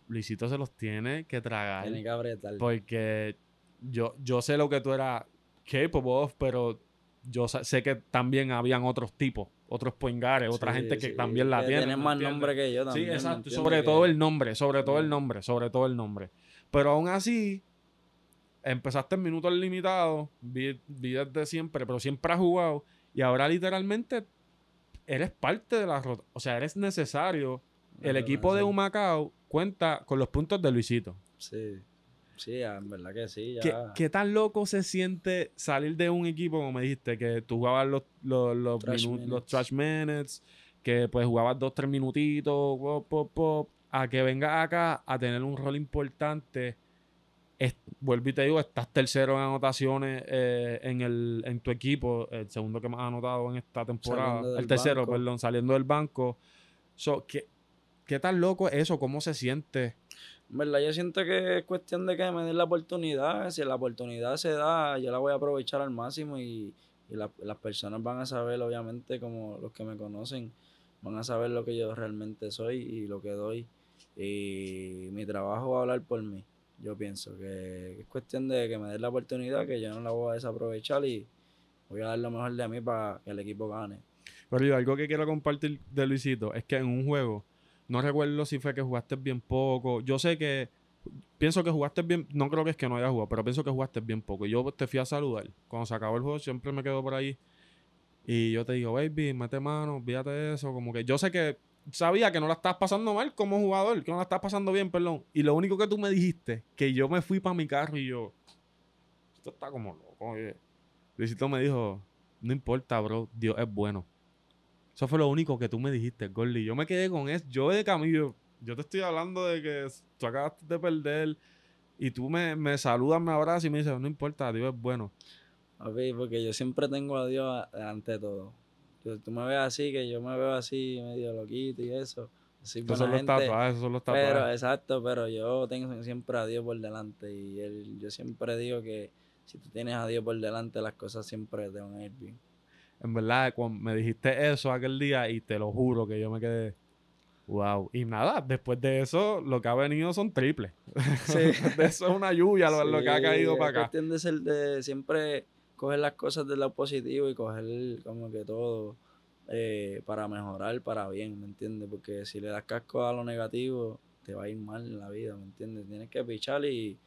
Luisito se los tiene que tragar. Tiene que apretar. Porque yo, yo sé lo que tú eras capable of, pero yo sé que también habían otros tipos, otros poingares, otra Sí, gente que sí, también la que tiene. Tienen ¿me más nombre que yo Sí, también. ¿me exacto. Sobre Que- todo el nombre, sobre todo el Sí. nombre, sobre todo el nombre. Pero aún así, empezaste en minutos limitados, vi, vi desde siempre, pero siempre has jugado. Y ahora literalmente eres parte de la rota. O sea, eres necesario. El equipo de. Humacao cuenta con los puntos de Luisito. Sí. Sí, en verdad que sí. ¿Qué, Ya. qué tan loco se siente salir de un equipo, como me dijiste, que tú jugabas los, los, los, Trash los trash minutes, que pues jugabas dos, tres minutitos, pop, pop, pop, a que vengas acá a tener un rol importante? Es- vuelvo y te digo, estás tercero en anotaciones eh, en, el, en tu equipo, el segundo que más ha anotado en esta temporada, el tercero, banco. perdón, saliendo del banco. So, ¿qué, ¿Qué tan loco es eso? ¿Cómo se siente? En verdad, yo siento que es cuestión de que me den la oportunidad. Si la oportunidad se da, yo la voy a aprovechar al máximo y, y la- las personas van a saber, obviamente, como los que me conocen, van a saber lo que yo realmente soy y lo que doy. Y mi trabajo va a hablar por mí. Yo pienso que es cuestión de que me den la oportunidad, que yo no la voy a desaprovechar y voy a dar lo mejor de mí para que el equipo gane. Pero yo, algo que quiero compartir de Luisito es que en un juego, no recuerdo si fue que jugaste bien poco. Yo sé que, pienso que jugaste bien, no creo que es que no haya jugado, pero pienso que jugaste bien poco. Y yo te fui a saludar. Cuando se acabó el juego, siempre me quedo por ahí. Y yo te digo, baby, mete mano, olvídate de eso. Como que yo sé que sabía que no la estabas pasando mal como jugador, que no la estabas pasando bien, perdón. Y lo único que tú me dijiste, que yo me fui para mi carro y yo, esto está como loco. oye". Luisito me dijo, no importa, bro, Dios es bueno. Eso fue lo único que tú me dijiste, Gordy. Yo me quedé con eso. Yo de camino, yo te estoy hablando de que tú acabaste de perder y tú me, me saludas, me abrazas y me dices, no importa, Dios es bueno. Papi, porque yo siempre tengo a Dios a- ante todo. Tú me ves así, que yo me veo así, medio loquito y eso. soy Esos son los tatuajes, esos son los tatuajes. Pero, exacto, pero yo tengo siempre a Dios por delante y él, yo siempre digo que si tú tienes a Dios por delante, las cosas siempre te van a ir bien. En verdad, cuando me dijiste eso aquel día y te lo juro que yo me quedé. Wow. Y nada, después de eso, lo que ha venido son triples. Sí. de eso es una lluvia lo, lo que ha caído es para acá. cuestión de ser de siempre coger las cosas del lado positivo y coger como que todo eh, para mejorar, para bien, ¿me entiendes? Porque si le das casco a lo negativo, te va a ir mal en la vida, ¿me entiendes? Tienes que pichar y,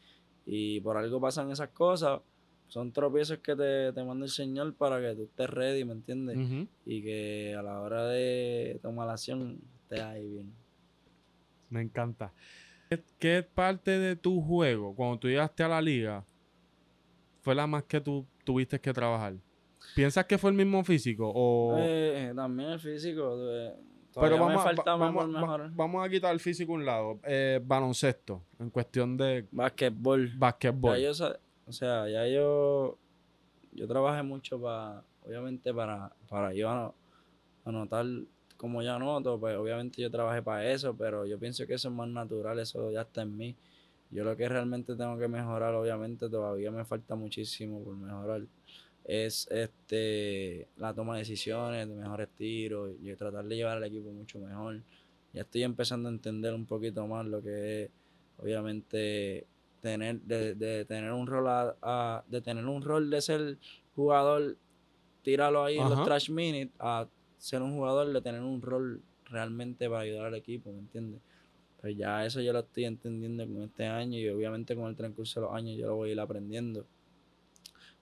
y por algo pasan esas cosas. Son tropiezos que te, te manda el Señor para que tú estés ready, ¿me entiendes? Y que a la hora de tomar la acción estés ahí bien. Me encanta. ¿Qué, qué parte de tu juego, cuando tú llegaste a la liga, fue la más que tú tuviste que trabajar? ¿Piensas que fue el mismo físico? O... Eh, también el físico, eh, Pero vamos, me falta va- vamos, va- vamos a quitar el físico a un lado. Eh, baloncesto, en cuestión de Basquetbol. basquetbol. Ya yo, o sea, ya yo, yo trabajé mucho para, obviamente para, para yo ano- anotar como yo anoto, pues obviamente yo trabajé para eso, pero yo pienso que eso es más natural, eso ya está en mí. Yo lo que realmente tengo que mejorar, obviamente todavía me falta muchísimo por mejorar, es este la toma de decisiones, de mejores tiros, y tratar de llevar al equipo mucho mejor. Ya estoy empezando a entender un poquito más lo que es, obviamente, tener, de, de tener un rol a- a- de tener un rol de ser jugador, tíralo ahí en los trash minutes, a ser un jugador de tener un rol realmente para ayudar al equipo, ¿me entiendes? Pues ya eso yo lo estoy entendiendo con este año y obviamente con el transcurso de los años yo lo voy a ir aprendiendo.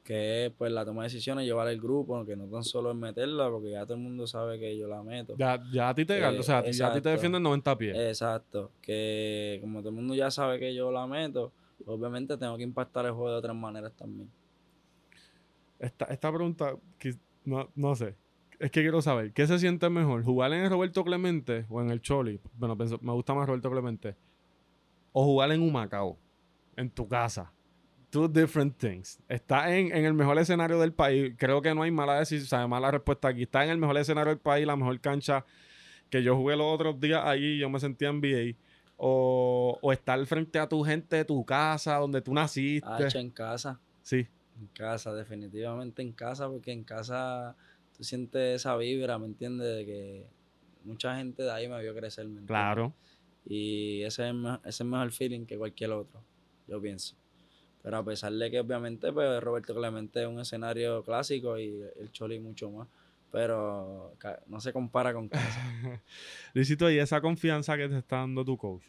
Que es pues la toma de decisiones, llevar el grupo, que no tan solo es meterla, porque ya todo el mundo sabe que yo la meto. Ya, ya a ti te, Eh, o sea, ti- ya a ti te exacto. defienden 90 pies. Exacto, que como todo el mundo ya sabe que yo la meto, obviamente tengo que impactar el juego de otras maneras también. Esta, esta pregunta, que no, no sé. Es que quiero saber, ¿qué se siente mejor? ¿Jugar en el Roberto Clemente o en el Choli? Bueno, me gusta más Roberto Clemente. ¿O jugar en Humacao? En tu casa. Two different things. Está en, en el mejor escenario del país. Creo que no hay mala decisión, o sea, mala respuesta aquí. Está en el mejor escenario del país, la mejor cancha que yo jugué los otros días allí, yo me sentía NBA. O, o estar frente a tu gente de tu casa, donde tú naciste. Ah, en casa, Sí. en casa, definitivamente en casa, porque en casa tú sientes esa vibra, ¿me entiendes? De que mucha gente de ahí me vio crecer. Claro. Y ese es, ese es el mejor feeling que cualquier otro, yo pienso. Pero a pesar de que obviamente pues, Roberto Clemente es un escenario clásico y el Choli mucho más, pero no se compara con casa. Luisito, y esa confianza que te está dando tu coach,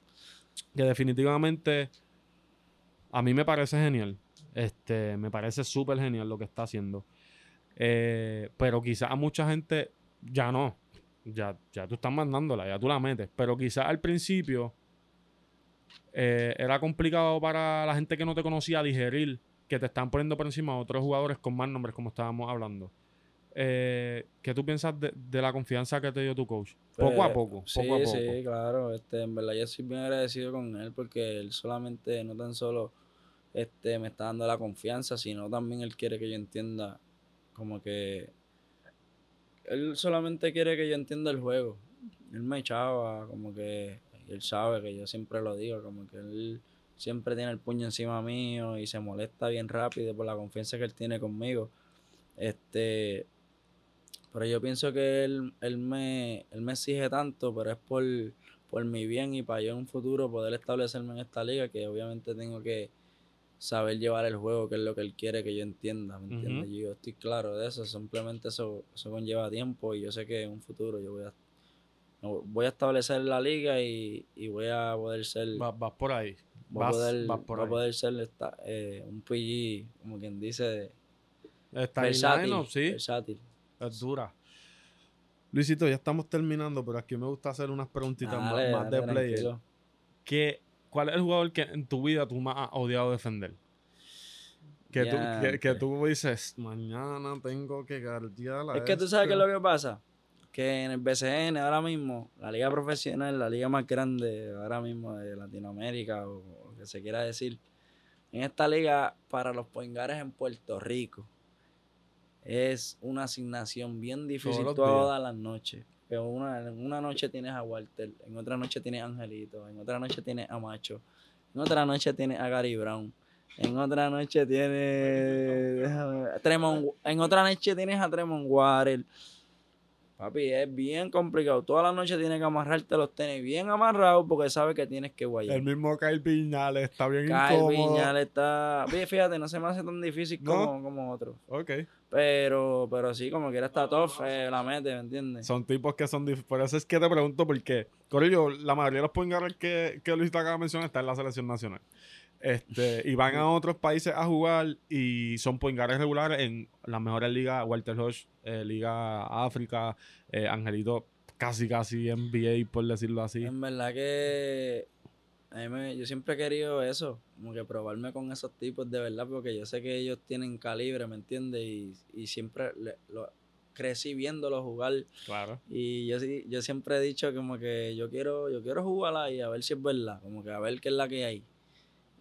que definitivamente a mí me parece genial. Este, me parece súper genial lo que está haciendo. Eh, pero quizás a mucha gente ya no. Ya, ya tú estás mandándola, ya tú la metes. Pero quizás al principio eh, era complicado para la gente que no te conocía digerir que te están poniendo por encima a otros jugadores con más nombres, como estábamos hablando. Eh, ¿Qué tú piensas de, de la confianza que te dio tu coach? Poco a Pues, poco, sí, poco a poco. Sí, claro. Este, en verdad yo soy bien agradecido con él porque él solamente, no tan solo este, me está dando la confianza, sino también él quiere que yo entienda como que él solamente quiere que yo entienda el juego. Él me echaba como que él sabe que yo siempre lo digo, como que él siempre tiene el puño encima mío y se molesta bien rápido por la confianza que él tiene conmigo. Este, pero yo pienso que él, él, me, él me exige tanto, pero es por, por mi bien y para yo en un futuro poder establecerme en esta liga, que obviamente tengo que saber llevar el juego, que es lo que él quiere que yo entienda, ¿me entiendes? Yo estoy claro de eso, simplemente eso, eso conlleva tiempo y yo sé que en un futuro yo voy a, voy a establecer la liga y, y voy a poder ser, Vas, vas por ahí. voy Vas, poder, vas por voy a ahí. poder ser esta- eh, un PG, como quien dice, Está ahí versátil, sí. versátil. Es dura. Luisito, ya estamos terminando, pero aquí me gusta hacer unas preguntitas más- Dale, más, de dale, player. tranquilo. ¿Qué, ¿Cuál es el jugador que en tu vida tú más has odiado defender? Que, tú, que, tú dices, mañana tengo que guardiar a Es que tú sabes qué es este". lo que pasa. Que en el BCN ahora mismo, la liga profesional, la liga más grande ahora mismo de Latinoamérica o lo que se quiera decir, en esta liga para los poingares en Puerto Rico, es una asignación bien difícil todas las noches. Que una, en una noche tienes a Walter, en otra noche tienes a Angelito, en otra noche tienes a Macho, en otra noche tienes a Gary Brown, en otra noche tienes déjame Tremont- en otra noche tienes a Tremont Water. Papi, es bien complicado. Toda la noche tienes que amarrarte los tenis bien amarrados porque sabes que tienes que guayar. El mismo Kyle Piñales está bien Kyle incómodo. Está. Oye, Fíjate, no se me hace tan difícil ¿No? como, como otro. Ok. Pero, pero sí, como quiera está tough, eh, la mete, ¿me entiendes? Son tipos que son dif- Por eso es que te pregunto por qué. Corillo, la mayoría de los point que, que Luis te acaba de mencionar está en la selección nacional. Este, y van a otros países a jugar y son point guards regulares en las mejores ligas, Walter Hodge, eh, Liga África, eh, Angelito, casi casi NBA, por decirlo así. En verdad que a mí me- yo siempre he querido eso, como que probarme con esos tipos de verdad, porque yo sé que ellos tienen calibre, ¿me entiendes? Y, y siempre le- lo, crecí viéndolos jugar. Claro. Y yo sí, yo siempre he dicho como que yo quiero, yo quiero jugar ahí a ver si es verdad, como que a ver qué es la que hay.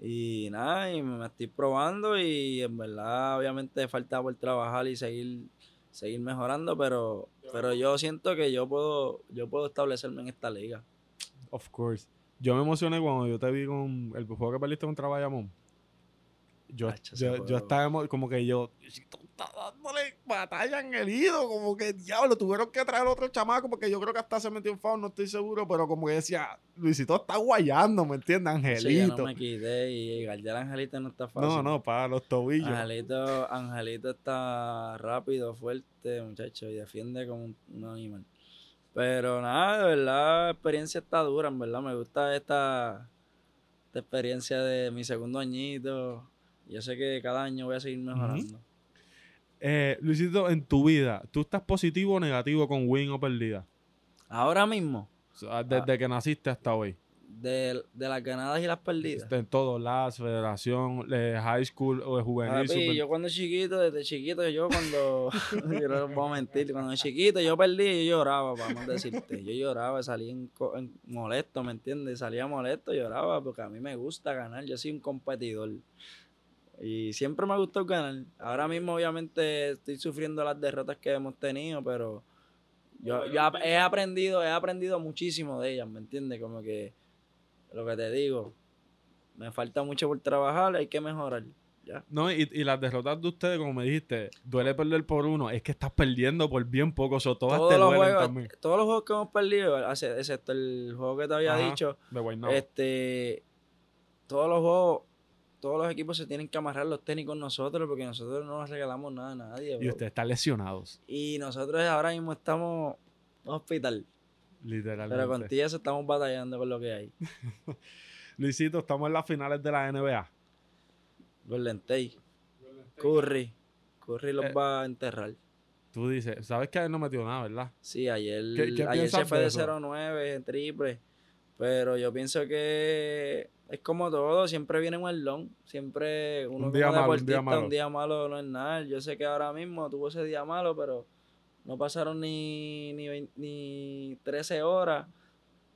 Y nada, y me estoy probando y en verdad obviamente falta por trabajar y seguir, seguir mejorando, pero, pero yo siento que yo puedo, yo puedo establecerme en esta liga. Of course. Yo me emocioné cuando yo te vi con el juego que perdiste contra Bayamón. Yo, yo, yo estaba como que yo, tú estás dándole batalla en el ido, como que diablo, tuvieron que traer otro chamaco porque yo creo que hasta se metió en foul, no estoy seguro, pero como que decía, Luisito está guayando, ¿me entiendes? Sí, yo Angelito. no me quité y guardar a Angelito no está fácil. No, no, para los tobillos. Angelito, Angelito está rápido, fuerte, muchacho, y defiende como un, un animal. Pero nada, de verdad, la experiencia está dura, en verdad. Me gusta esta, esta experiencia de mi segundo añito. Yo sé que cada año voy a seguir mejorando. Eh, Luisito, en tu vida, ¿tú estás positivo o negativo con win o perdida? Ahora mismo, O sea, desde que naciste hasta hoy. de, de las ganadas y las perdidas. En todo, las federación, eh, high school o juvenil. Papi, super- yo cuando chiquito, desde chiquito, yo cuando, yo no voy a mentir, cuando chiquito yo perdí, yo lloraba, para no decirte, yo lloraba, en co- en molesto, ¿me entiendes? Salía molesto, lloraba, porque a mí me gusta ganar, yo soy un competidor. Y siempre me ha gustado ganar. Ahora mismo, obviamente, estoy sufriendo las derrotas que hemos tenido, pero yo, yo he aprendido, he aprendido muchísimo de ellas, ¿me entiendes? Como que lo que te digo, me falta mucho por trabajar, hay que mejorar. Ya. No, y, y las derrotas de ustedes, como me dijiste, duele perder por uno. Es que estás perdiendo por bien poco. O sea, todas todos te los, duelen juegos, también. todos los juegos que hemos perdido, excepto el juego que te había Ajá, dicho, este, todos los juegos, todos los equipos se tienen que amarrar los tenis con nosotros porque nosotros no nos regalamos nada a nadie. y ustedes están lesionados, Y nosotros ahora mismo estamos en hospital, literalmente. pero contigo eso estamos batallando con lo que hay. Luisito, estamos en las finales de la NBA. Golden Tate, Curry, Curry los Eh. va a enterrar. Tú dices, sabes que él no metió nada, ¿verdad? Sí, ayer, ¿Qué- qué ayer se fue de de eso? 0-9 en triple. Pero yo pienso que es como todo, siempre viene un elón. Siempre uno Un día como malo, un día malo. un día malo no es nada. Yo sé que ahora mismo tuvo ese día malo, pero no pasaron ni, ni, ni 13 horas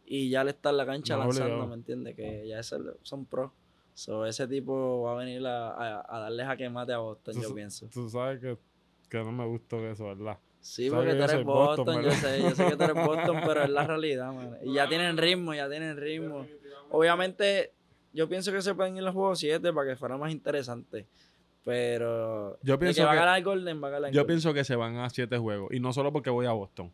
y ya le está en la cancha No, lanzando. ¿me entiendes? Que ya ese- son pros. So, ese tipo va a venir a, a, a darle jaque mate a Boston, Tú yo pienso. Tú sabes que, que no me gustó eso, ¿verdad? Sí, porque que tú eres Boston, Boston, yo sé, yo sé que tú eres Boston, pero es la realidad, man. Y ya tienen ritmo, ya tienen ritmo. Obviamente, yo pienso que se pueden ir los juegos 7 para que fuera más interesante. Pero Yo de pienso que va a ganar Golden, va a ganar Yo Golden. pienso que se van a siete juegos. Y no solo porque voy a Boston.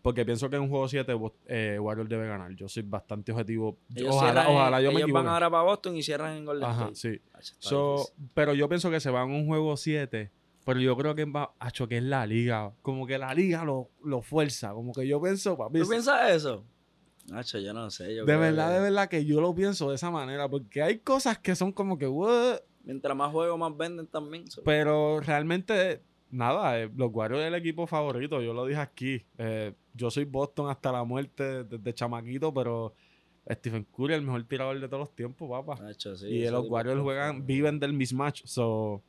Porque pienso que en un juego 7 eh, Warriors debe ganar. Yo soy bastante objetivo. Ojalá cierran ojalá yo me ellos equivoque. van ahora para Boston y cierran en Golden Ajá, State. sí. So, pero yo pienso que se van a un juego 7. Pero yo creo que va, acho, que es la liga. Como que la liga lo, lo fuerza. Como que yo pienso, papi. ¿Tú piensas eso? Nacho, yo no sé. Yo de verdad, que de verdad que yo lo pienso de esa manera. Porque hay cosas que son como que, "What?", Mientras más juegos, más venden también. Pero realmente, nada, eh, los Warriors es el equipo favorito. Yo lo dije aquí. Eh, yo soy Boston hasta la muerte desde chamaquito, pero Stephen Curry el mejor tirador de todos los tiempos, papá. Nacho, sí, y los Warriors juegan, viven del mismatch. So,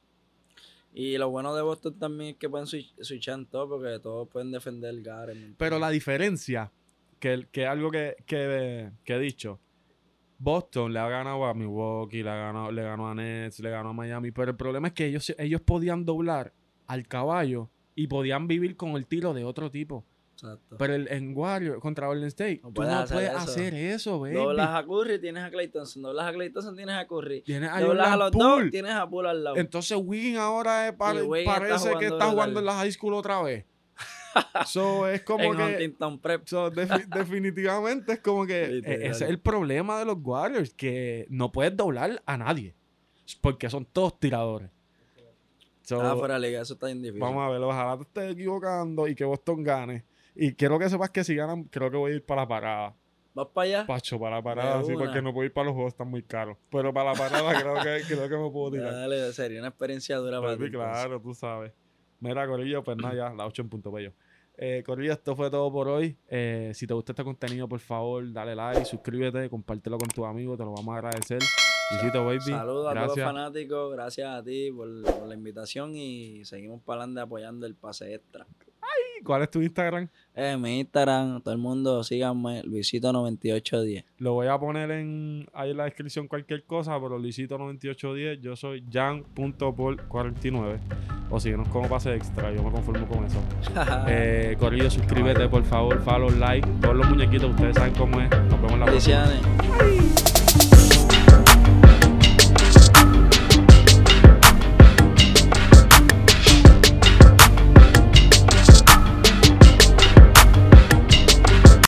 Y lo bueno de Boston también es que pueden switch- switchar en todo porque todos pueden defender el Garen. pero la diferencia, que, que es algo que, que, que he dicho, Boston le ha ganado a Milwaukee, le, ha ganado, le ganó a Nets, le ganó a Miami, pero el problema es que ellos, ellos podían doblar al caballo y podían vivir con el tiro de otro tipo. Exacto. Pero el, en Warrior contra Golden State, No tú puedes no hacer puedes eso. hacer eso, baby. Doblas a Curry, tienes a Clay Thompson. Doblas a Clay Thompson, tienes a Curry. Tienes a Doblas a los Poole. dos, tienes a Poole al lado. Entonces Wiggins ahora es está parece que está jugando en la high school otra vez. so, es como en que... Huntington Prep. so, definitivamente es como que... e- ese es el problema de los Warriors, que no puedes doblar a nadie. Porque son todos tiradores. So, Ah, fuera de liga, eso está bien difícil. Vamos a ver, ojalá te estés equivocando y que Boston gane. Y quiero que sepas que si ganan, creo que voy a ir para la parada. ¿Vas para allá? Pacho, para la parada, sí, porque no puedo ir para los juegos, están muy caros. Pero para la parada creo que, creo que me puedo tirar. Dale, sería una experiencia dura para ti. Claro, tú sabes. Mira, Corillo, pues nada, ya, la 8 en punto bello. Eh, Corillo, esto fue todo por hoy. Eh, si te gusta este contenido, por favor, dale like, suscríbete, compártelo con tus amigos, te lo vamos a agradecer. Luisito, baby. Saludos a todos los fanáticos, gracias a ti por, por la invitación y seguimos para adelante apoyando el pase extra. ¿Cuál es tu Instagram? Eh, mi Instagram, todo el mundo síganme, Luisito9810. Lo voy a poner en, ahí en la descripción cualquier cosa, pero Luisito9810, yo soy jan.por49. O síguenos como pase extra, yo me conformo con eso. Eh, Corillo, suscríbete por favor, follow, like. Todos los muñequitos, ustedes saben cómo es. Nos vemos la próxima.